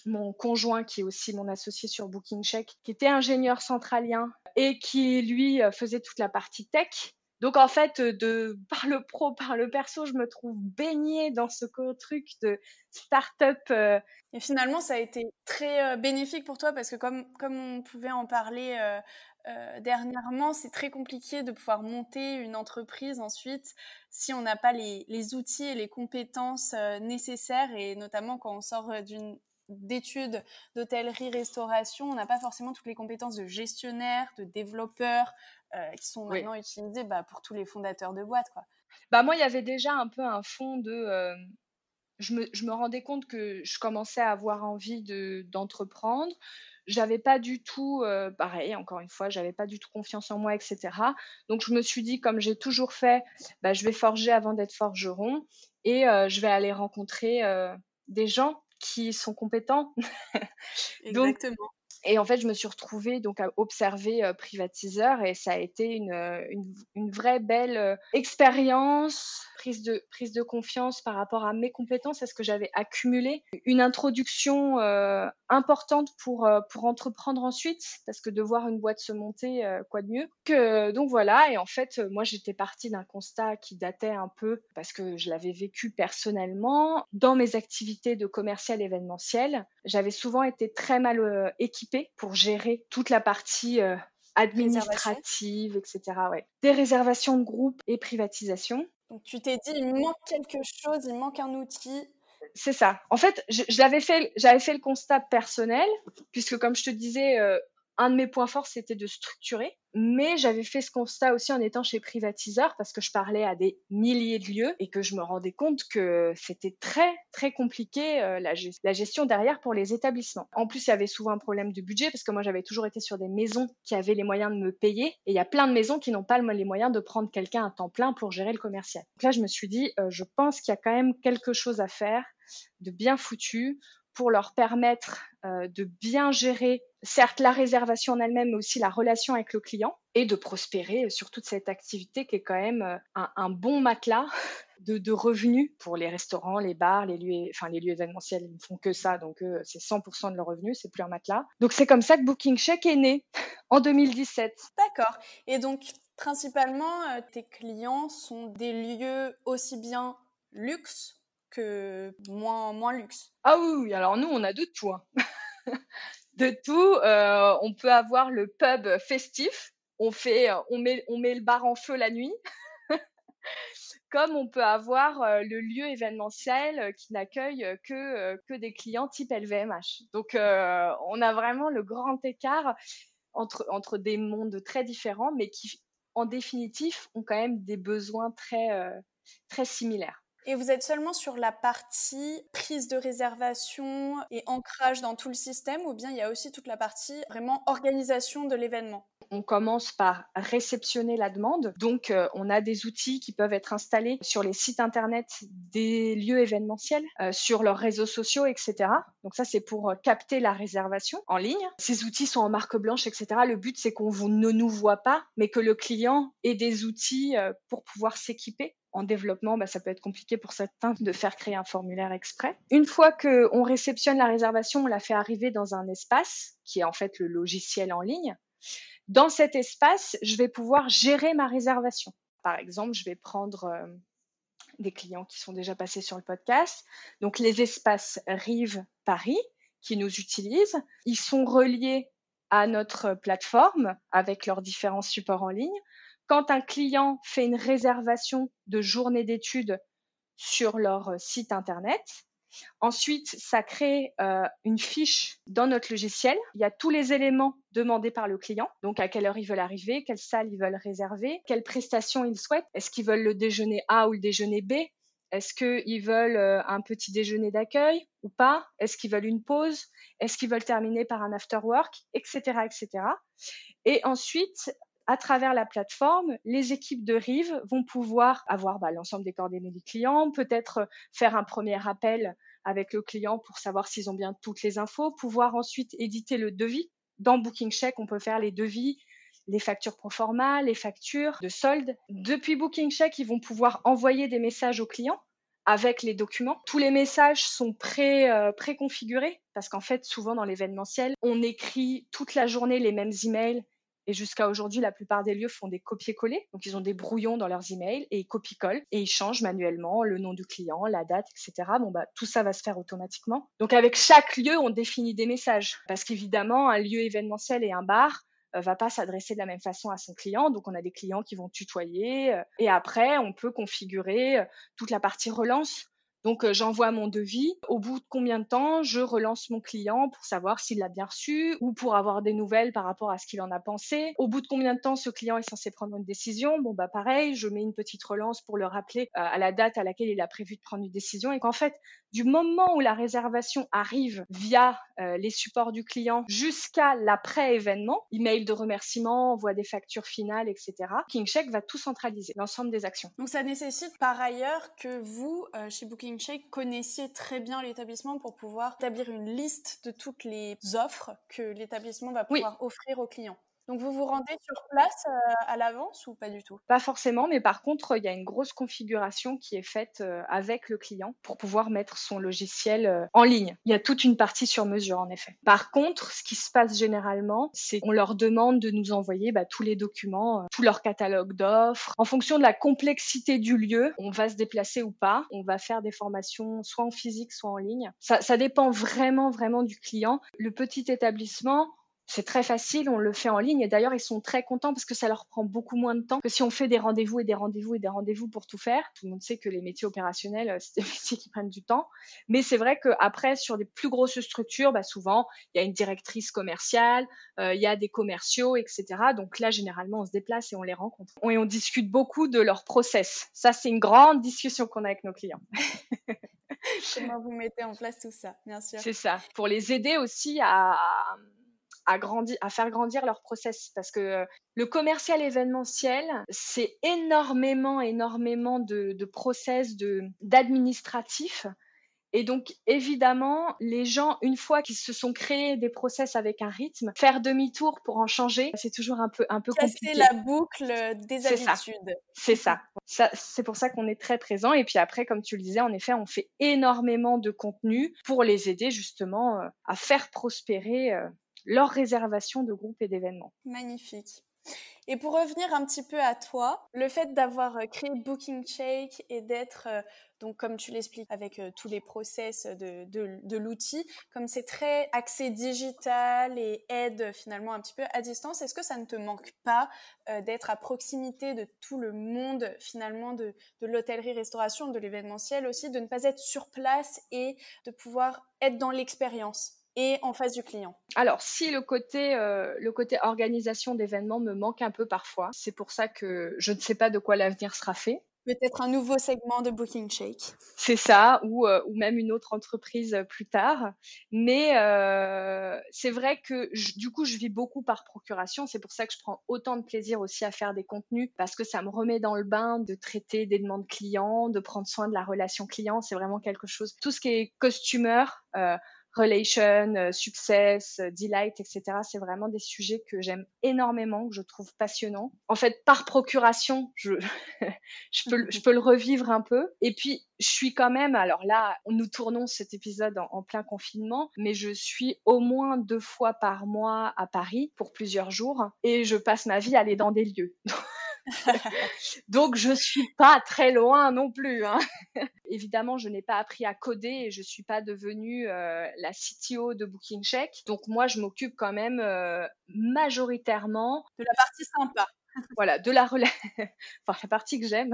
A: mon conjoint, qui est aussi mon associé sur Booking Check, qui était ingénieur centralien et qui, lui, faisait toute la partie tech. Donc en fait, de [laughs] par le pro, par le perso, je me trouve baignée dans ce truc de start-up. Euh.
B: Et finalement, ça a été très euh, bénéfique pour toi parce que comme, comme on pouvait en parler euh, dernièrement, c'est très compliqué de pouvoir monter une entreprise ensuite si on n'a pas les, les, outils et les compétences nécessaires et notamment quand on sort d'une d'études d'hôtellerie-restauration, on n'a pas forcément toutes les compétences de gestionnaire, de développeur, euh, qui sont maintenant utilisées bah, pour tous les fondateurs de boîtes. Quoi.
A: Bah, moi, il y avait déjà un peu un fond de... Euh, je, me, je, me, rendais compte que je commençais à avoir envie d'entreprendre. j'avais pas du tout, euh, pareil, encore une fois, j'avais pas du tout confiance en moi, etc. Donc je me suis dit, comme j'ai toujours fait, bah, je vais forger avant d'être forgeron et je vais aller rencontrer des gens qui sont compétents. [laughs]
B: Exactement.
A: Et en fait, je me suis retrouvée donc à observer euh, privatiseur et ça a été une, euh, une, vraie belle euh, expérience, prise de, prise de confiance par rapport à mes compétences, à ce que j'avais accumulé, une introduction importante pour, pour entreprendre ensuite, parce que de voir une boîte se monter, quoi de mieux. Donc voilà, et en fait, moi j'étais partie d'un constat qui datait un peu, parce que je l'avais vécu personnellement, dans mes activités de commercial événementiel, j'avais souvent été très mal équipée pour gérer toute la partie euh, administrative, etc. Ouais. Des réservations de groupe et privatisation.
B: Donc tu t'es dit, il manque quelque chose, il manque un outil.
A: C'est ça. En fait, je, l'avais fait, j'avais fait le constat personnel, puisque comme je te disais, euh, un de mes points forts, c'était de structurer. Mais j'avais fait ce constat aussi en étant chez Privatiseur parce que je parlais à des milliers de lieux et que je me rendais compte que c'était très, très compliqué euh, la, gestion derrière pour les établissements. En plus, il y avait souvent un problème de budget parce que moi, j'avais toujours été sur des maisons qui avaient les moyens de me payer et il y a plein de maisons qui n'ont pas les moyens de prendre quelqu'un à temps plein pour gérer le commercial. Donc là, je me suis dit, euh, je pense qu'il y a quand même quelque chose à faire de bien foutu pour leur permettre de bien gérer, certes, la réservation en elle-même, mais aussi la relation avec le client et de prospérer sur toute cette activité qui est quand même euh, un, bon matelas [laughs] de, revenus pour les restaurants, les bars, les lieux, les lieux événementiels, ils ne font que ça, donc c'est 100% de leurs revenus, c'est plus un matelas. Donc c'est comme ça que Booking Check est né [laughs] en 2017.
B: D'accord. Et donc, principalement, euh, tes clients sont des lieux aussi bien luxe que moins, moins luxe.
A: Ah oui, alors nous, on a de tout. Hein. [laughs] de tout. Euh, on peut avoir le pub festif. On, fait, euh, on, met, on met le bar en feu la nuit. [laughs] Comme on peut avoir euh, le lieu événementiel qui n'accueille que, que des clients type LVMH. Donc, on a vraiment le grand écart entre, entre des mondes très différents, mais qui, en définitive, ont quand même des besoins très, très similaires.
B: Et vous êtes seulement sur la partie prise de réservation et ancrage dans tout le système ou bien il y a aussi toute la partie vraiment organisation de l'événement?
A: On commence par réceptionner la demande. Donc, euh, on a des outils qui peuvent être installés sur les sites internet des lieux événementiels, euh, sur leurs réseaux sociaux, etc. Donc, ça, c'est pour euh, capter la réservation en ligne. Ces outils sont en marque blanche, etc. Le but, c'est qu'on ne nous voit pas, mais que le client ait des outils pour pouvoir s'équiper en développement, bah, ça peut être compliqué pour certains de faire créer un formulaire exprès. Une fois qu'on réceptionne la réservation, on la fait arriver dans un espace qui est en fait le logiciel en ligne. Dans cet espace, je vais pouvoir gérer ma réservation. Par exemple, je vais prendre euh, des clients qui sont déjà passés sur le podcast. Donc, les espaces Rive Paris qui nous utilisent, ils sont reliés à notre plateforme avec leurs différents supports en ligne. Quand un client fait une réservation de journée d'études sur leur euh, site internet, Ensuite, ça crée euh, une fiche dans notre logiciel. Il y a tous les éléments demandés par le client. Donc, à quelle heure ils veulent arriver, quelle salle ils veulent réserver, quelles prestations ils souhaitent. Est-ce qu'ils veulent le déjeuner A ou le déjeuner B? Est-ce qu'ils veulent euh, un petit déjeuner d'accueil ou pas? Est-ce qu'ils veulent une pause? Est-ce qu'ils veulent terminer par un after work? Etc. etc. Et ensuite, à travers la plateforme, les équipes de Rive vont pouvoir avoir bah, l'ensemble des coordonnées du client, peut-être faire un premier appel avec le client pour savoir s'ils ont bien toutes les infos, pouvoir ensuite éditer le devis. Dans Booking Check, on peut faire les devis les factures pro forma, les factures de solde. Depuis Booking Check, ils vont pouvoir envoyer des messages aux clients avec les documents. Tous les messages sont pré, euh, préconfigurés parce qu'en fait, souvent dans l'événementiel, on écrit toute la journée les mêmes emails. Et jusqu'à aujourd'hui, la plupart des lieux font des copier-coller. Donc, ils ont des brouillons dans leurs emails et ils copient-collent et ils changent manuellement le nom du client, la date, etc. Bon, bah, tout ça va se faire automatiquement. Donc, avec chaque lieu, on définit des messages. Parce qu'évidemment, un lieu événementiel et un bar, euh, va pas s'adresser de la même façon à son client. Donc, on a des clients qui vont tutoyer. Euh, et après, on peut configurer euh, toute la partie relance. Donc, j'envoie mon devis. Au bout de combien de temps, je relance mon client pour savoir s'il l'a bien reçu ou pour avoir des nouvelles par rapport à ce qu'il en a pensé. Au bout de combien de temps ce client est censé prendre une décision? Bon, bah pareil, je mets une petite relance pour le rappeler à la date à laquelle il a prévu de prendre une décision et qu'en fait, du moment où la réservation arrive via euh, les supports du client jusqu'à l'après-événement, email de remerciement, envoi des factures finales, etc., KingCheck va tout centraliser, l'ensemble des actions.
B: Donc ça nécessite par ailleurs que vous, euh, chez BookingCheck, connaissiez très bien l'établissement pour pouvoir établir une liste de toutes les offres que l'établissement va pouvoir offrir aux clients. Donc vous vous rendez sur place euh, à l'avance ou pas du tout?
A: Pas forcément, mais par contre, il y a une grosse configuration qui est faite euh, avec le client pour pouvoir mettre son logiciel euh, en ligne. Il y a toute une partie sur mesure, en effet. Par contre, ce qui se passe généralement, c'est qu'on leur demande de nous envoyer bah, tous les documents, tout leur catalogue d'offres. En fonction de la complexité du lieu, on va se déplacer ou pas. On va faire des formations soit en physique, soit en ligne. Ça, ça dépend vraiment, vraiment du client. Le petit établissement, c'est très facile, on le fait en ligne et d'ailleurs ils sont très contents parce que ça leur prend beaucoup moins de temps que si on fait des rendez-vous et des rendez-vous et des rendez-vous pour tout faire. Tout le monde sait que les métiers opérationnels, euh, [laughs] c'est des métiers qui prennent du temps. Mais c'est vrai qu'après, sur des plus grosses structures, bah, souvent, il y a une directrice commerciale, euh, il y a des commerciaux, etc. Donc là, généralement, on se déplace et on les rencontre. Et on discute beaucoup de leur process. Ça, c'est une grande discussion qu'on a avec nos clients.
B: Comment vous mettez en place tout ça, bien sûr.
A: C'est ça. Pour les aider aussi à à, à faire grandir leur process parce que euh, le commercial événementiel, c'est énormément, énormément de, de process, de. Et donc, évidemment, les gens, une fois qu'ils se sont créés des process avec un rythme, faire demi-tour pour en changer, c'est toujours un peu, un peu
B: Casser la boucle des habitudes.
A: C'est ça. ça c'est pour ça qu'on est très présent. Et puis après, comme tu le disais, en effet, on fait énormément de contenu pour les aider justement euh, à faire prospérer euh, leur réservation de groupes et d'événements.
B: Magnifique. Et pour revenir un petit peu à toi, le fait d'avoir euh, créé Booking Shake et d'être, euh, donc comme tu l'expliques, avec euh, tous les process de, de, l'outil, comme c'est très axé digital et aide finalement un petit peu à distance, est-ce que ça ne te manque pas d'être à proximité de tout le monde finalement de, de l'hôtellerie-restauration, de l'événementiel aussi, de ne pas être sur place et de pouvoir être dans l'expérience? Et en face du client
A: Alors, si le côté, euh, le côté organisation d'événements me manque un peu parfois, c'est pour ça que je ne sais pas de quoi l'avenir sera fait.
B: Peut-être un nouveau segment de Booking Shake.
A: C'est ça, ou, euh, ou même une autre entreprise euh, plus tard. Mais euh, c'est vrai que du coup, je vis beaucoup par procuration. C'est pour ça que je prends autant de plaisir aussi à faire des contenus parce que ça me remet dans le bain de traiter des demandes clients, de prendre soin de la relation client. C'est vraiment quelque chose. Tout ce qui est costumeur, euh, relation, euh, success, euh, delight, etc. C'est vraiment des sujets que j'aime énormément, que je trouve passionnants. En fait, par procuration, [laughs] je, peux, le revivre un peu. Et puis, je suis quand même, alors là, nous tournons cet épisode en, plein confinement, mais je suis au moins deux fois par mois à Paris pour plusieurs jours et je passe ma vie à aller dans des lieux. [laughs] [laughs] Donc je suis pas très loin non plus. Hein. [laughs] Évidemment, je n'ai pas appris à coder et je suis pas devenue euh, la CTO de Booking Check. Donc moi, je m'occupe quand même euh, majoritairement
B: de la partie sympa
A: voilà, de la [laughs] enfin la partie que j'aime,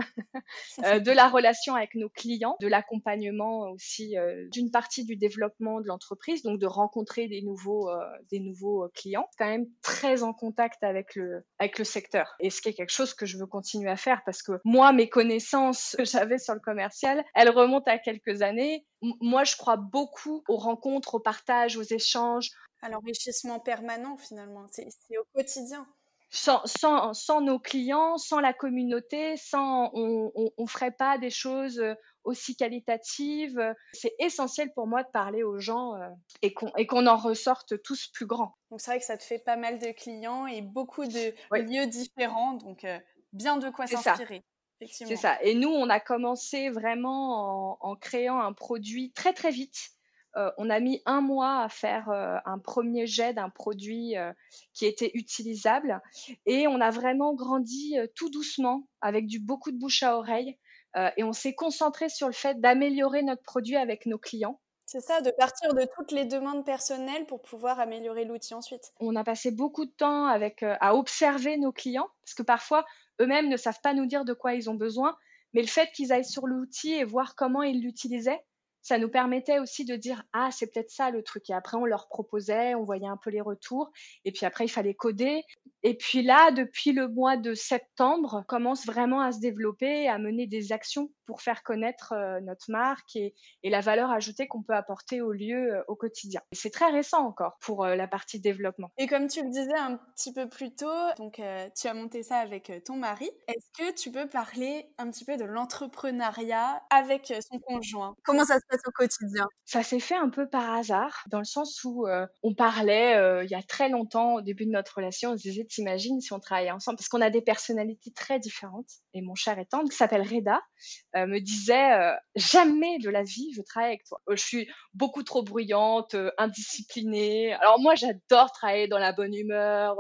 A: euh, de la relation avec nos clients, de l'accompagnement aussi euh, d'une partie du développement de l'entreprise, donc de rencontrer des nouveaux, euh, des nouveaux clients, quand même très en contact avec le, avec le secteur. Et ce qui est quelque chose que je veux continuer à faire parce que moi, mes connaissances que j'avais sur le commercial, elles remontent à quelques années. moi, je crois beaucoup aux rencontres, au partage, aux échanges.
B: À l'enrichissement permanent finalement, c'est au quotidien.
A: Sans, sans, sans, nos clients, sans la communauté, sans, on ne ferait pas des choses aussi qualitatives. C'est essentiel pour moi de parler aux gens et qu'on en ressorte tous plus grands.
B: Donc c'est vrai que ça te fait pas mal de clients et beaucoup de lieux différents, donc bien de quoi s'inspirer.
A: C'est ça. Et nous, on a commencé vraiment en, en créant un produit très très vite. Euh, on a mis un mois à faire euh, un premier jet d'un produit euh, qui était utilisable et on a vraiment grandi tout doucement avec du beaucoup de bouche à oreille et on s'est concentré sur le fait d'améliorer notre produit avec nos clients.
B: C'est ça, de partir de toutes les demandes personnelles pour pouvoir améliorer l'outil ensuite.
A: On a passé beaucoup de temps avec, à observer nos clients parce que parfois eux-mêmes ne savent pas nous dire de quoi ils ont besoin, mais le fait qu'ils aillent sur l'outil et voir comment ils l'utilisaient, ça nous permettait aussi de dire ah c'est peut-être ça le truc et après on leur proposait on voyait un peu les retours. Et puis après il fallait coder et puis là depuis le mois de septembre commence vraiment à se développer à mener des actions pour faire connaître euh, notre marque et, et, la valeur ajoutée qu'on peut apporter au lieu euh, au quotidien. C'est très récent encore pour euh, la partie développement.
B: Et comme tu le disais un petit peu plus tôt donc tu as monté ça avec ton mari. Est-ce que tu peux parler un petit peu de l'entrepreneuriat avec son conjoint? Comment ça se au quotidien?
A: Ça s'est fait un peu par hasard, dans le sens où euh, on parlait euh, il y a très longtemps, au début de notre relation, on se disait, t'imagines si on travaillait ensemble, parce qu'on a des personnalités très différentes. Et mon cher étant, qui s'appelle Reda, euh, me disait, jamais de la vie je travaille avec toi. je suis beaucoup trop bruyante, indisciplinée. Alors moi, j'adore travailler dans la bonne humeur.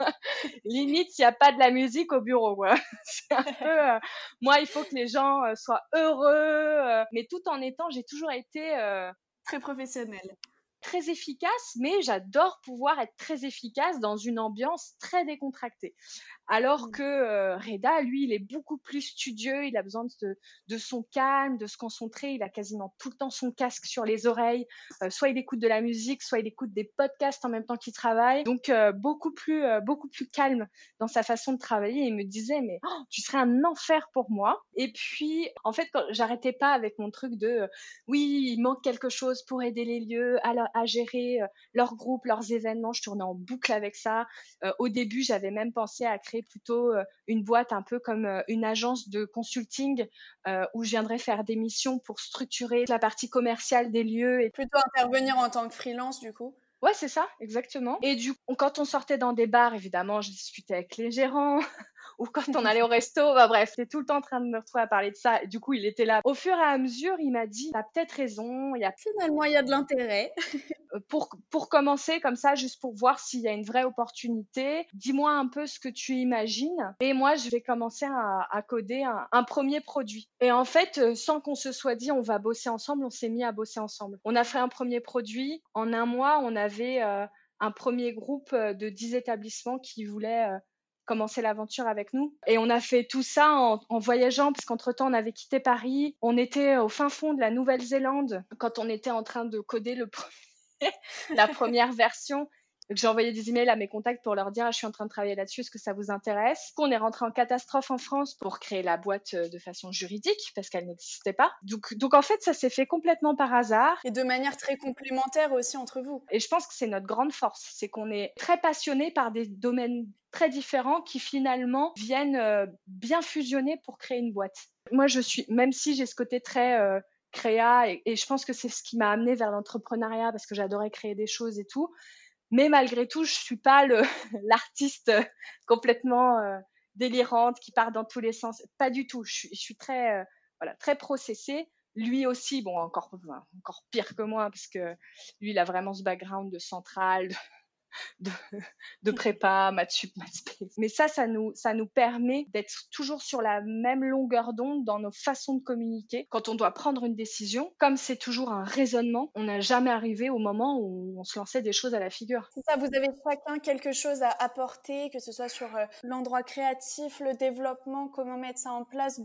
A: [laughs] limite il n'y a pas de la musique au bureau [laughs] euh, moi il faut que les gens euh, soient heureux euh, mais tout en étant j'ai toujours été
B: très professionnelle
A: très efficace, mais j'adore pouvoir être très efficace dans une ambiance très décontractée. Alors mmh. que euh, Reda, lui, il est beaucoup plus studieux, il a besoin de, de, son calme, de se concentrer, il a quasiment tout le temps son casque sur les oreilles, euh, soit il écoute de la musique, soit il écoute des podcasts en même temps qu'il travaille, donc euh, beaucoup plus beaucoup plus calme dans sa façon de travailler. Il me disait mais oh, tu serais un enfer pour moi. Et puis en fait, quand j'arrêtais pas avec mon truc de oui, il manque quelque chose pour aider les lieux à, à gérer leur groupe, leurs événements, je tournais en boucle avec ça. au début, j'avais même pensé à créer plutôt euh, une boîte un peu comme euh, une agence de consulting euh, où je viendrais faire des missions pour structurer la partie commerciale des lieux. Et
B: plutôt intervenir en tant que freelance du coup
A: Ouais, c'est ça, exactement. Et du coup, quand on sortait dans des bars, évidemment, je discutais avec les gérants. Ou quand on allait au resto, bah bref, j'étais tout le temps en train de me retrouver à parler de ça. Et du coup, il était là. Au fur et à mesure, il m'a dit, t'as peut-être raison. Il y a
B: finalement, il y a de l'intérêt. [laughs]
A: Euh, pour pour commencer comme ça, juste pour voir s'il y a une vraie opportunité. Dis-moi un peu ce que tu imagines. Et moi, je vais commencer à, à coder un, un, premier produit. Et en fait, euh, sans qu'on se soit dit, on va bosser ensemble, on s'est mis à bosser ensemble. On a fait un premier produit. En un mois, on avait euh, un premier groupe de 10 établissements qui voulaient commencer l'aventure avec nous. Et on a fait tout ça en, voyageant, parce qu'entre-temps, on avait quitté Paris. On était au fin fond de la Nouvelle-Zélande quand on était en train de coder le [laughs] la première version j'ai envoyé des emails à mes contacts pour leur dire ah, je suis en train de travailler là-dessus, est-ce que ça vous intéresse? On est rentré en catastrophe en France pour créer la boîte euh, de façon juridique parce qu'elle n'existait pas. Donc, donc en fait, ça s'est fait complètement par hasard.
B: Et de manière très complémentaire aussi entre vous.
A: Et je pense que c'est notre grande force, c'est qu'on est très passionné par des domaines très différents qui finalement viennent euh, bien fusionner pour créer une boîte. Moi, je suis, même si j'ai ce côté très euh, créa et, et, je pense que c'est ce qui m'a amené vers l'entrepreneuriat parce que j'adorais créer des choses et tout. Mais malgré tout, je suis pas [laughs] l'artiste complètement euh, délirante qui part dans tous les sens. Pas du tout. Je suis, je suis très euh, voilà très processée. Lui aussi, bon encore encore pire que moi parce que lui, il a vraiment ce background de centrale, [laughs] de prépa, maths sup, maths Mais ça, ça nous, ça nous permet d'être toujours sur la même longueur d'onde dans nos façons de communiquer. Quand on doit prendre une décision, comme c'est toujours un raisonnement, on n'a jamais arrivé au moment où on se lançait des choses à la figure.
B: C'est ça, vous avez chacun quelque chose à apporter, que ce soit sur euh, l'endroit créatif, le développement, comment mettre ça en place,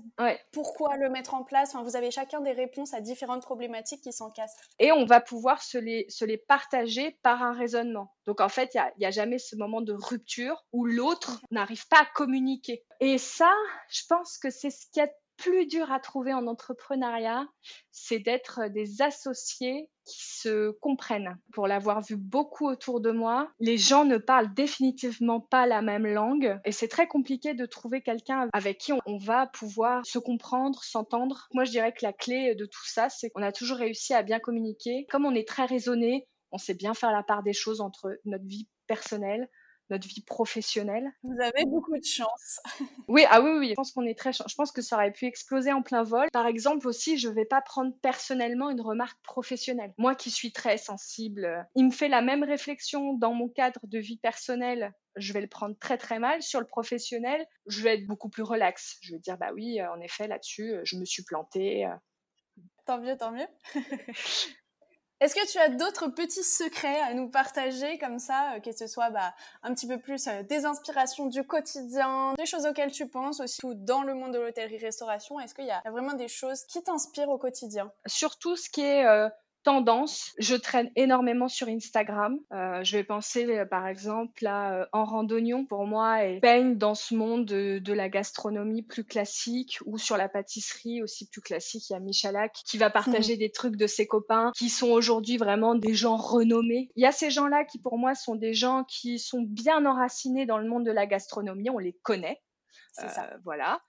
B: pourquoi le mettre en place. Enfin, vous avez chacun des réponses à différentes problématiques qui s'encastrent.
A: Et on va pouvoir se les, se les partager par un raisonnement. Donc en fait, il n'y a, jamais ce moment de rupture où l'autre n'arrive pas à communiquer. Et ça, je pense que c'est ce qui est plus dur à trouver en entrepreneuriat, c'est d'être des associés qui se comprennent. Pour l'avoir vu beaucoup autour de moi, les gens ne parlent définitivement pas la même langue et c'est très compliqué de trouver quelqu'un avec qui on va pouvoir se comprendre, s'entendre. Moi, je dirais que la clé de tout ça, c'est qu'on a toujours réussi à bien communiquer. Comme on est très raisonné, on sait bien faire la part des choses entre notre vie personnelle, notre vie professionnelle.
B: Vous avez beaucoup de chance. [laughs]
A: oui, ah oui, oui, je pense qu'on est très Je pense que ça aurait pu exploser en plein vol. Par exemple, aussi, je ne vais pas prendre personnellement une remarque professionnelle. Moi qui suis très sensible, il me fait la même réflexion dans mon cadre de vie personnelle. Je vais le prendre très très mal. Sur le professionnel, je vais être beaucoup plus relax. Je vais dire, bah oui, en effet, là-dessus, je me suis plantée.
B: Tant mieux, tant mieux. [laughs] Est-ce que tu as d'autres petits secrets à nous partager comme ça, euh, que ce soit bah, un petit peu plus euh, des inspirations du quotidien, des choses auxquelles tu penses aussi dans le monde de l'hôtellerie-restauration? Est-ce qu'il y a vraiment des choses qui t'inspirent au quotidien?
A: Surtout ce qui est euh, tendance. Je traîne énormément sur Instagram. Euh, je vais penser euh, par exemple à euh, En Randonnion pour moi et baigne dans ce monde de, la gastronomie plus classique ou sur la pâtisserie aussi plus classique. Il y a Michalak qui va partager des trucs de ses copains qui sont aujourd'hui vraiment des gens renommés. Il y a ces gens-là qui pour moi sont des gens qui sont bien enracinés dans le monde de la gastronomie. On les connaît.
B: Ça.
A: Voilà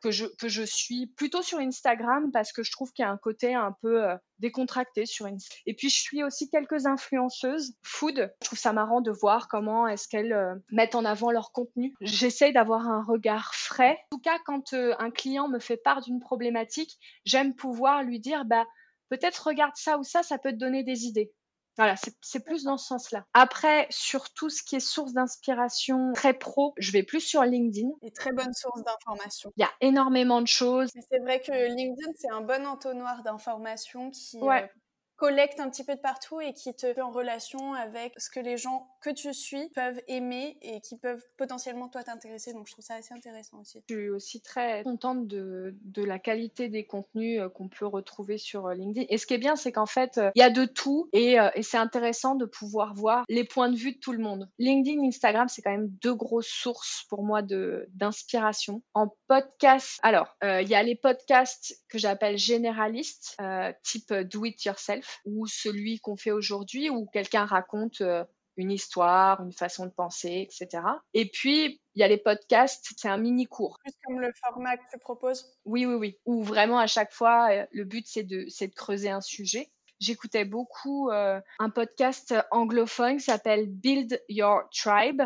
A: que je, que je suis plutôt sur Instagram parce que je trouve qu'il y a un côté un peu euh, décontracté sur Instagram. Et puis je suis aussi quelques influenceuses food. Je trouve ça marrant de voir comment est-ce qu'elles euh, mettent en avant leur contenu. J'essaye d'avoir un regard frais. En tout cas, quand euh, un client me fait part d'une problématique, j'aime pouvoir lui dire bah peut-être regarde ça ou ça, ça peut te donner des idées. Voilà, c'est plus dans ce sens-là. Après, sur tout ce qui est source d'inspiration très pro, je vais plus sur LinkedIn.
B: Et très bonne source d'information.
A: Il y a énormément de choses.
B: C'est vrai que LinkedIn, c'est un bon entonnoir d'informations qui ouais. Euh, collecte un petit peu de partout et qui te met en relation avec ce que les gens que tu suis peuvent aimer et qui peuvent potentiellement toi t'intéresser. Donc je trouve ça assez intéressant aussi.
A: Je suis aussi très contente de, de la qualité des contenus euh, qu'on peut retrouver sur euh, LinkedIn. Et ce qui est bien, c'est qu'en fait, euh, il y a de tout et, et c'est intéressant de pouvoir voir les points de vue de tout le monde. LinkedIn, Instagram, c'est quand même deux grosses sources pour moi d'inspiration. En podcast, alors il y a les podcasts que j'appelle généralistes, type Do It Yourself ou celui qu'on fait aujourd'hui où quelqu'un raconte euh, une histoire, une façon de penser, etc. Et puis, il y a les podcasts, c'est un mini cours.
B: Plus comme le format que tu proposes?
A: Oui, oui, oui. Où vraiment, à chaque fois, euh, le but, c'est de, de creuser un sujet. J'écoutais beaucoup euh, un podcast anglophone qui s'appelle Build Your Tribe.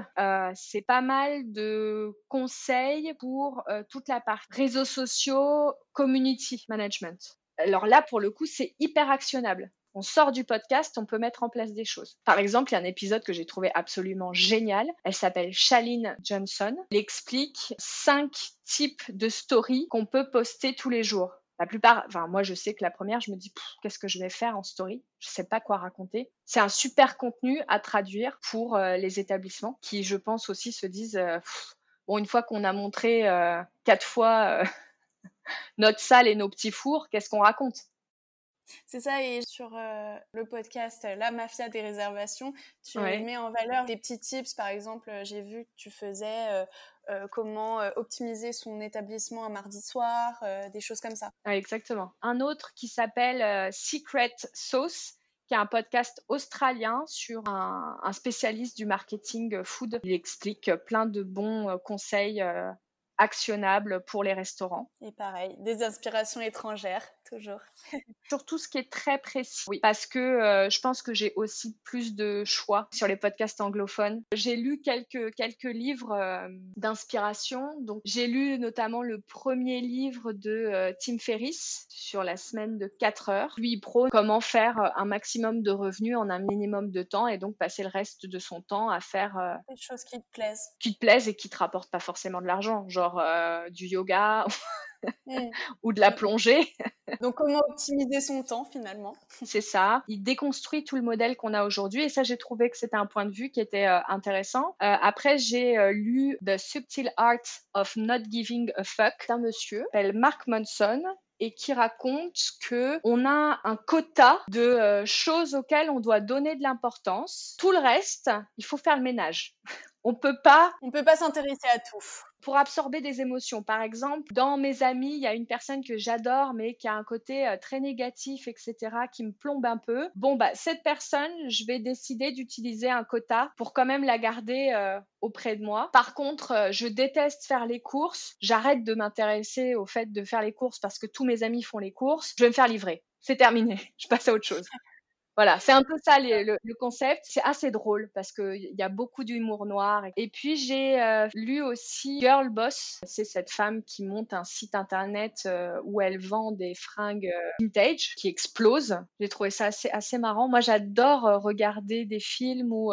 A: c'est pas mal de conseils pour toute la partie réseaux sociaux, community management. Alors là, pour le coup, c'est hyper actionnable. On sort du podcast, on peut mettre en place des choses. Par exemple, il y a un épisode que j'ai trouvé absolument génial. Elle s'appelle Shaline Johnson. Elle explique cinq types de stories qu'on peut poster tous les jours. La plupart, enfin moi je sais que la première, je me dis qu'est-ce que je vais faire en story? Je sais pas quoi raconter. C'est un super contenu à traduire pour euh, les établissements qui, je pense aussi, se disent euh, bon une fois qu'on a montré euh, quatre fois notre salle et nos petits fours, qu'est-ce qu'on raconte?
B: C'est ça, et sur euh, le podcast La Mafia des réservations, tu mets en valeur des petits tips. Par exemple, euh, j'ai vu que tu faisais euh, comment optimiser son établissement un mardi soir, des choses comme ça.
A: exactement. Un autre qui s'appelle Secret Sauce, qui est un podcast australien sur un, un, spécialiste du marketing food. Il explique plein de bons conseils actionnables pour les restaurants.
B: Et pareil, des inspirations étrangères, toujours. [laughs]
A: Surtout ce qui est très précis. Oui, parce que euh, je pense que j'ai aussi plus de choix sur les podcasts anglophones. J'ai lu quelques, quelques livres euh, d'inspiration. Donc, j'ai lu notamment le premier livre de euh, Tim Ferriss sur la semaine de 4 heures. Lui, il prône comment faire un maximum de revenus en un minimum de temps et donc passer le reste de son temps à faire
B: des choses qui te plaisent.
A: Qui te plaisent et qui te rapportent pas forcément de l'argent, genre du yoga. [laughs] Ou de la plongée.
B: Donc comment optimiser son temps finalement?
A: C'est ça. Il déconstruit tout le modèle qu'on a aujourd'hui et ça j'ai trouvé que c'était un point de vue qui était euh, intéressant. Euh, après j'ai euh, lu The Subtle Art of Not Giving a Fuck d'un monsieur s'appelle Mark Monson et qui raconte que on a un quota de choses auxquelles on doit donner de l'importance. Tout le reste, il faut faire le ménage. [laughs] On peut pas.
B: On peut pas s'intéresser à tout.
A: Pour absorber des émotions. Par exemple, dans mes amis, il y a une personne que j'adore, mais qui a un côté euh, très négatif, etc., qui me plombe un peu. Bon, bah, cette personne, je vais décider d'utiliser un quota pour quand même la garder euh, auprès de moi. Par contre, euh, je déteste faire les courses. J'arrête de m'intéresser au fait de faire les courses parce que tous mes amis font les courses. Je vais me faire livrer. C'est terminé. [laughs] Je passe à autre chose. Voilà, c'est un peu ça le, concept. C'est assez drôle parce qu'il y a beaucoup d'humour noir. Et puis j'ai euh, lu aussi Girl Boss. C'est cette femme qui monte un site internet euh, où elle vend des fringues euh, vintage qui explosent. J'ai trouvé ça assez, assez marrant. Moi, j'adore regarder des films ou,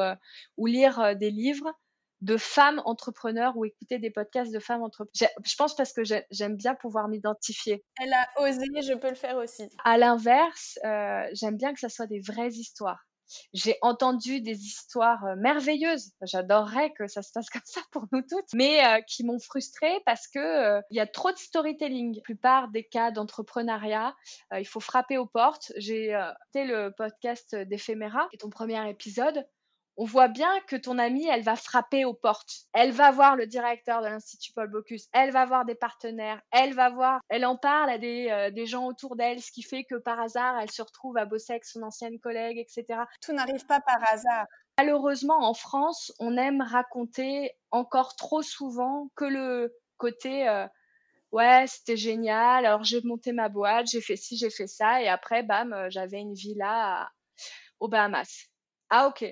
A: ou lire des livres de femmes entrepreneurs ou écouter des podcasts de femmes entrepreneurs. Je pense parce que j'aime bien pouvoir m'identifier.
B: Elle a osé, je peux le faire aussi.
A: À l'inverse, euh, j'aime bien que ça soit des vraies histoires. J'ai entendu des histoires euh, merveilleuses. J'adorerais que ça se passe [laughs] comme ça pour nous toutes, mais euh, qui m'ont frustrée parce que il y a trop de storytelling. La plupart des cas d'entrepreneuriat, il faut frapper aux portes. J'ai écouté le podcast d'Ephéméra, et ton premier épisode on voit bien que ton amie, elle va frapper aux portes. Elle va voir le directeur de l'Institut Paul Bocuse, elle va voir des partenaires, elle va voir, elle en parle à des, euh, des gens autour d'elle, ce qui fait que par hasard, elle se retrouve à bosser avec son ancienne collègue, etc.
B: Tout n'arrive pas par hasard.
A: Malheureusement, en France, on aime raconter encore trop souvent que le côté euh, ouais, c'était génial, alors j'ai monté ma boîte, j'ai fait ci, j'ai fait ça, et après, bam, euh, j'avais une villa aux Bahamas. Ah ok,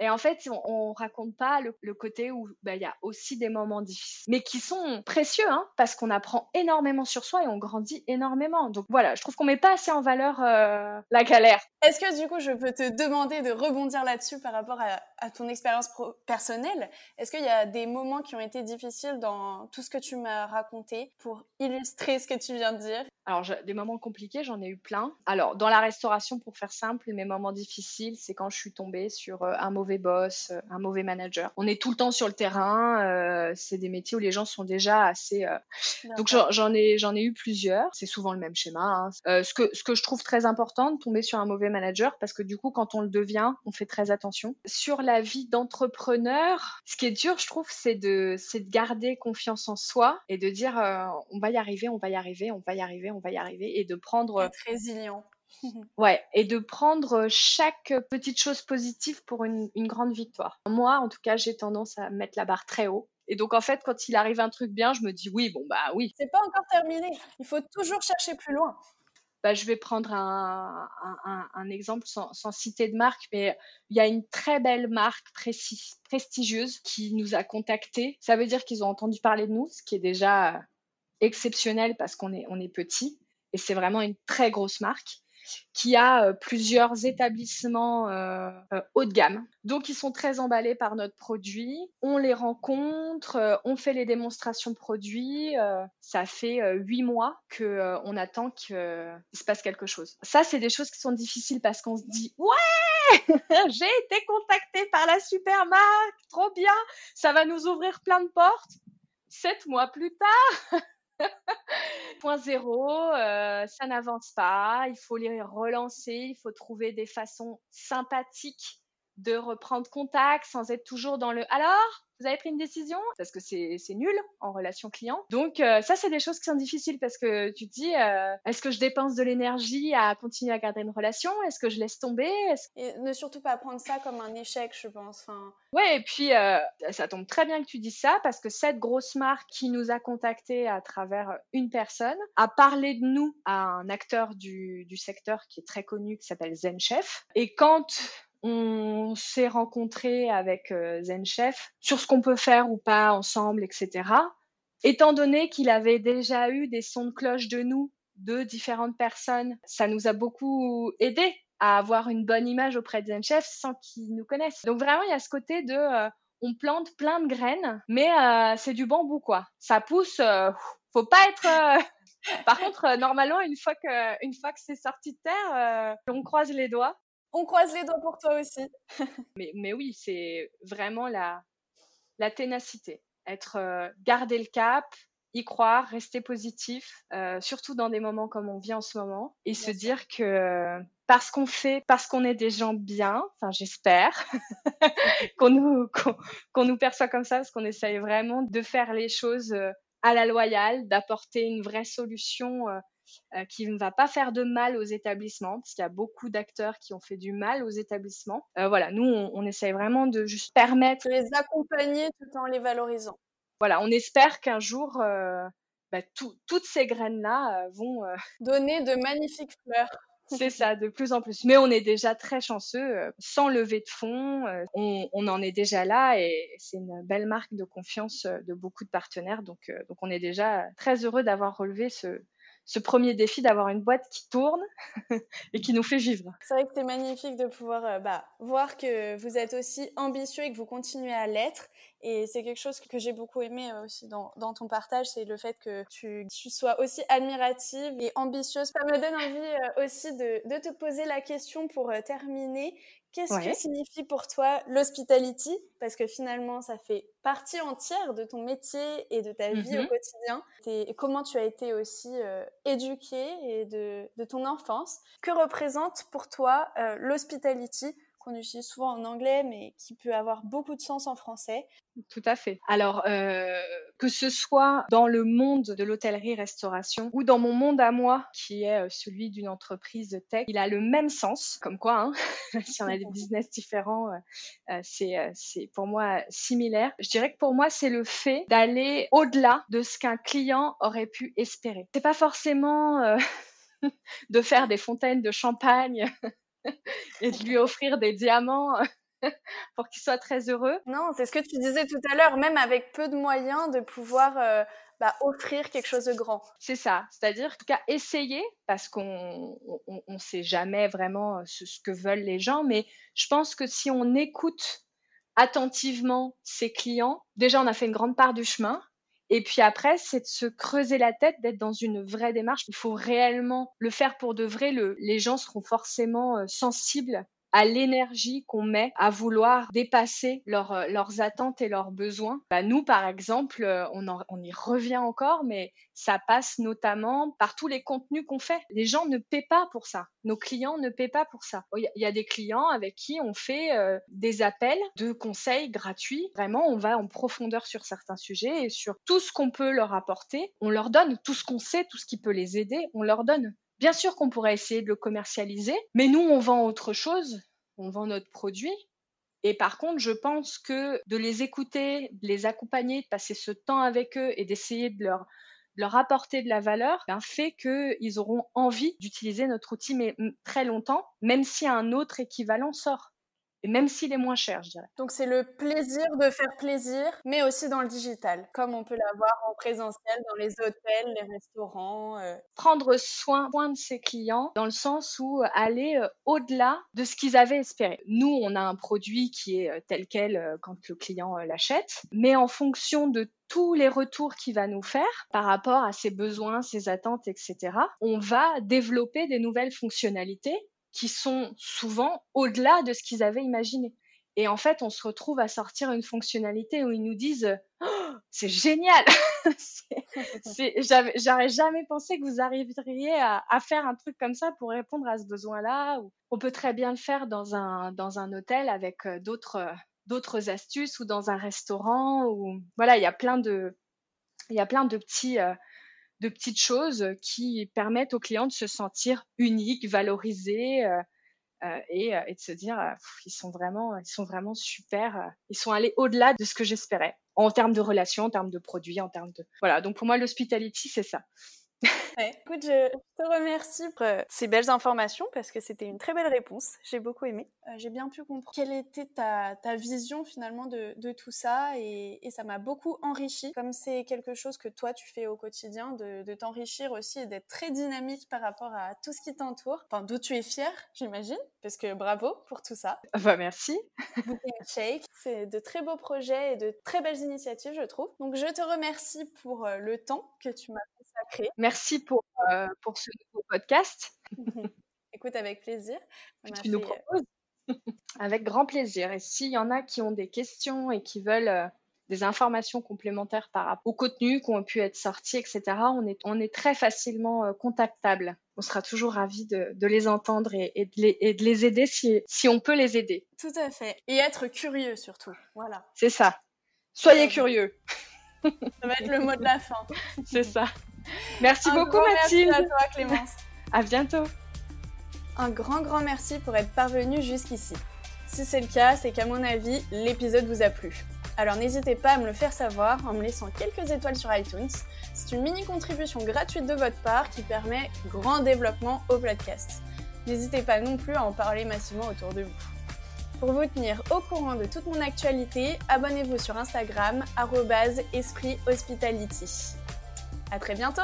A: et en fait, on, ne raconte pas le, côté où bah, il y a aussi des moments difficiles, mais qui sont précieux, hein, parce qu'on apprend énormément sur soi et on grandit énormément. Donc voilà, je trouve qu'on met pas assez en valeur euh, la galère.
B: Est-ce que du coup, je peux te demander de rebondir là-dessus par rapport à, ton expérience personnelle? Est-ce qu'il y a des moments qui ont été difficiles dans tout ce que tu m'as raconté pour illustrer ce que tu viens de dire?
A: Alors, des moments compliqués, j'en ai eu plein. Alors, dans la restauration, pour faire simple, mes moments difficiles, c'est quand je suis tombée sur euh, un mauvais boss, euh, un mauvais manager. On est tout le temps sur le terrain. Euh, c'est des métiers où les gens sont déjà assez. Euh, donc j'en ai j'en ai eu plusieurs. C'est souvent le même schéma. Hein. ce que ce que je trouve très important de tomber sur un mauvais manager parce que du coup quand on le devient, on fait très attention. Sur la vie d'entrepreneur, ce qui est dur, je trouve, c'est de c'est de garder confiance en soi et de dire on va y arriver, on va y arriver, on va y arriver, on va y arriver et de prendre.
B: Être résilient. [laughs]
A: Ouais, et de prendre chaque petite chose positive pour une, grande victoire. Moi, en tout cas, j'ai tendance à mettre la barre très haut. Et donc, en fait, quand il arrive un truc bien, je me dis oui, bon, bah oui.
B: C'est pas encore terminé. Il faut toujours chercher plus loin.
A: Bah, je vais prendre un, exemple sans, citer de marque, mais il y a une très belle marque prestigieuse qui nous a contactés. Ça veut dire qu'ils ont entendu parler de nous, ce qui est déjà exceptionnel parce qu'on est, on est petit. Et c'est vraiment une très grosse marque qui a euh, plusieurs établissements euh, euh, haut de gamme. Donc, ils sont très emballés par notre produit. On les rencontre, on fait les démonstrations produits. ça fait huit mois qu'on attend qu'il se passe quelque chose. Ça, c'est des choses qui sont difficiles parce qu'on se dit ouais, [laughs] j'ai été contactée par la super marque, trop bien, ça va nous ouvrir plein de portes. Sept mois plus tard, [laughs] Point zéro, euh, ça n'avance pas, il faut les relancer, il faut trouver des façons sympathiques de reprendre contact sans être toujours dans le alors vous avez pris une décision? Parce que c'est nul en relation client. Donc euh, ça c'est des choses qui sont difficiles parce que tu te dis euh, est-ce que je dépense de l'énergie à continuer à garder une relation? Est-ce que je laisse tomber?
B: Et ne surtout pas prendre ça comme un échec, je pense. Enfin...
A: Ouais, et puis euh, ça tombe très bien que tu dis ça parce que cette grosse marque qui nous a contactés à travers une personne a parlé de nous à un acteur du, du secteur qui est très connu qui s'appelle Zen Chef. Et quand on s'est rencontré avec euh, Zen Chef sur ce qu'on peut faire ou pas ensemble, etc. Étant donné qu'il avait déjà eu des sons de cloche de nous, de différentes personnes, ça nous a beaucoup aidé à avoir une bonne image auprès de Zen Chef sans qu'ils nous connaissent. Donc vraiment, il y a ce côté de euh, on plante plein de graines, mais euh, c'est du bambou quoi. Ça pousse, faut pas être. [laughs] Par contre, normalement, une fois que une fois que c'est sorti de terre, on croise les doigts
B: on croise les doigts pour toi aussi. [laughs]
A: mais, mais oui, c'est vraiment la, la ténacité. Être, euh, garder le cap, y croire, rester positif, euh, surtout dans des moments comme on vit en ce moment, et se dire que parce qu'on fait, parce qu'on est des gens bien, enfin j'espère, [laughs] qu'on nous, qu'on nous perçoit comme ça, parce qu'on essaye vraiment de faire les choses euh, à la loyale, d'apporter une vraie solution qui ne va pas faire de mal aux établissements, parce qu'il y a beaucoup d'acteurs qui ont fait du mal aux établissements. Euh, voilà, nous, on, on, essaye vraiment de juste permettre...
B: De les accompagner tout en les valorisant.
A: Voilà, on espère qu'un jour, euh, bah, toutes ces graines-là vont... [laughs]
B: Donner de magnifiques fleurs.
A: C'est ça, de plus en plus. Mais on est déjà très chanceux, sans lever de fonds, on, on, en est déjà là et c'est une belle marque de confiance de beaucoup de partenaires. Donc, donc on est déjà très heureux d'avoir relevé ce, ce premier défi d'avoir une boîte qui tourne [laughs] et qui nous fait vivre.
B: C'est vrai que c'est magnifique de pouvoir euh, bah, voir que vous êtes aussi ambitieux et que vous continuez à l'être. Et c'est quelque chose que j'ai beaucoup aimé euh, aussi dans, ton partage, c'est le fait que tu, sois aussi admirative et ambitieuse. Ça me donne envie euh, aussi de, te poser la question pour terminer. Qu'est-ce que signifie pour toi l'hospitality? Parce que finalement, ça fait partie entière de ton métier et de ta vie au mmh quotidien. Et comment tu as été aussi euh, éduquée et de, de, ton enfance? Que représente pour toi euh, l'hospitality? Qu'on utilise souvent en anglais, mais qui peut avoir beaucoup de sens en français.
A: Tout à fait. Alors, euh, que ce soit dans le monde de l'hôtellerie-restauration ou dans mon monde à moi, qui est euh, celui d'une entreprise tech, il a le même sens, comme quoi, hein, [laughs] si on a des business différents, euh, c'est, pour moi similaire. Je dirais que pour moi, c'est le fait d'aller au-delà de ce qu'un client aurait pu espérer. C'est pas forcément [laughs] de faire des fontaines de champagne [laughs] [laughs] et de lui offrir des diamants [laughs] pour qu'il soit très heureux.
B: Non, c'est ce que tu disais tout à l'heure, même avec peu de moyens, de pouvoir euh, bah, offrir quelque chose de grand.
A: C'est ça, c'est-à-dire en tout cas essayer, parce qu'on ne sait jamais vraiment euh, ce, ce, que veulent les gens, mais je pense que si on écoute attentivement ses clients, déjà on a fait une grande part du chemin, et puis après, c'est de se creuser la tête, d'être dans une vraie démarche. Il faut réellement le faire pour de vrai. Le, les gens seront forcément euh, sensibles à l'énergie qu'on met à vouloir dépasser euh, leurs attentes et leurs besoins. Bah, nous, par exemple, euh, on, y revient encore, mais ça passe notamment par tous les contenus qu'on fait. Les gens ne paient pas pour ça. Nos clients ne paient pas pour ça. Il y a des clients avec qui on fait euh, des appels de conseils gratuits. Vraiment, on va en profondeur sur certains sujets et sur tout ce qu'on peut leur apporter. On leur donne tout ce qu'on sait, tout ce qui peut les aider, on leur donne. Bien sûr qu'on pourrait essayer de le commercialiser, mais nous, on vend autre chose, on vend notre produit. Et par contre, je pense que de les écouter, de les accompagner, de passer ce temps avec eux et d'essayer de leur, apporter de la valeur, ben, fait qu'ils auront envie d'utiliser notre outil mais très longtemps, même si un autre équivalent sort et même s'il est moins cher, je dirais.
B: Donc c'est le plaisir de faire plaisir, mais aussi dans le digital, comme on peut l'avoir en présentiel dans les hôtels, les restaurants. Euh.
A: Prendre soin, soin de ses clients dans le sens où aller euh, au-delà de ce qu'ils avaient espéré. Nous, on a un produit qui est euh, tel quel quand le client l'achète, mais en fonction de tous les retours qu'il va nous faire par rapport à ses besoins, ses attentes, etc., on va développer des nouvelles fonctionnalités qui sont souvent au-delà de ce qu'ils avaient imaginé. Et en fait, on se retrouve à sortir une fonctionnalité où ils nous disent oh, c'est génial, [laughs] j'aurais jamais pensé que vous arriveriez à, faire un truc comme ça pour répondre à ce besoin-là. On peut très bien le faire dans un dans un hôtel avec euh, d'autres euh, d'autres astuces ou dans un restaurant ou voilà, il y a plein de y a plein de petits euh, de petites choses qui permettent aux clients de se sentir uniques, valorisés euh, euh, et, euh, et, de se dire ils sont vraiment ils sont vraiment super. ils sont allés au-delà de ce que j'espérais en termes de relations, en termes de produits, en termes de voilà. Donc pour moi l'hospitality c'est ça.
B: Écoute, je te remercie pour euh, ces belles informations parce que c'était une très belle réponse. J'ai beaucoup aimé. Euh, j'ai bien pu comprendre quelle était ta, ta vision finalement de, de, tout ça et, et ça m'a beaucoup enrichi. Comme c'est quelque chose que toi tu fais au quotidien, de, de t'enrichir aussi et d'être très dynamique par rapport à tout ce qui t'entoure. Enfin, d'où tu es fier, j'imagine, parce que bravo pour tout ça.
A: Bah, merci. [laughs]
B: Shake, c'est de très beaux projets et de très belles initiatives, je trouve. Donc je te remercie pour euh, le temps que tu m'as consacré.
A: Merci pour, euh, pour ce nouveau podcast. [laughs]
B: Écoute, avec plaisir.
A: tu nous proposes. [laughs] avec grand plaisir. Et s'il y en a qui ont des questions et qui veulent euh, des informations complémentaires par rapport au contenu qui ont pu être sortis, etc., on est, on est très facilement euh, contactable. On sera toujours ravis de, de les entendre et, et, de les, et, de les, aider si, si on peut les aider.
B: Tout à fait. Et être curieux surtout. Voilà.
A: C'est ça. Soyez curieux.
B: Ça va être le mot de la fin. [laughs]
A: C'est ça. Merci
B: Un
A: beaucoup,
B: grand
A: Mathilde.
B: Merci à toi, Clémence. [laughs]
A: À bientôt.
B: Un grand, grand merci pour être parvenu jusqu'ici. Si c'est le cas, c'est qu'à mon avis, l'épisode vous a plu. Alors n'hésitez pas à me le faire savoir en me laissant quelques étoiles sur iTunes. C'est une mini contribution gratuite de votre part qui permet grand développement au podcast. N'hésitez pas non plus à en parler massivement autour de vous. Pour vous tenir au courant de toute mon actualité, abonnez-vous sur Instagram, esprit hospitality. À très bientôt!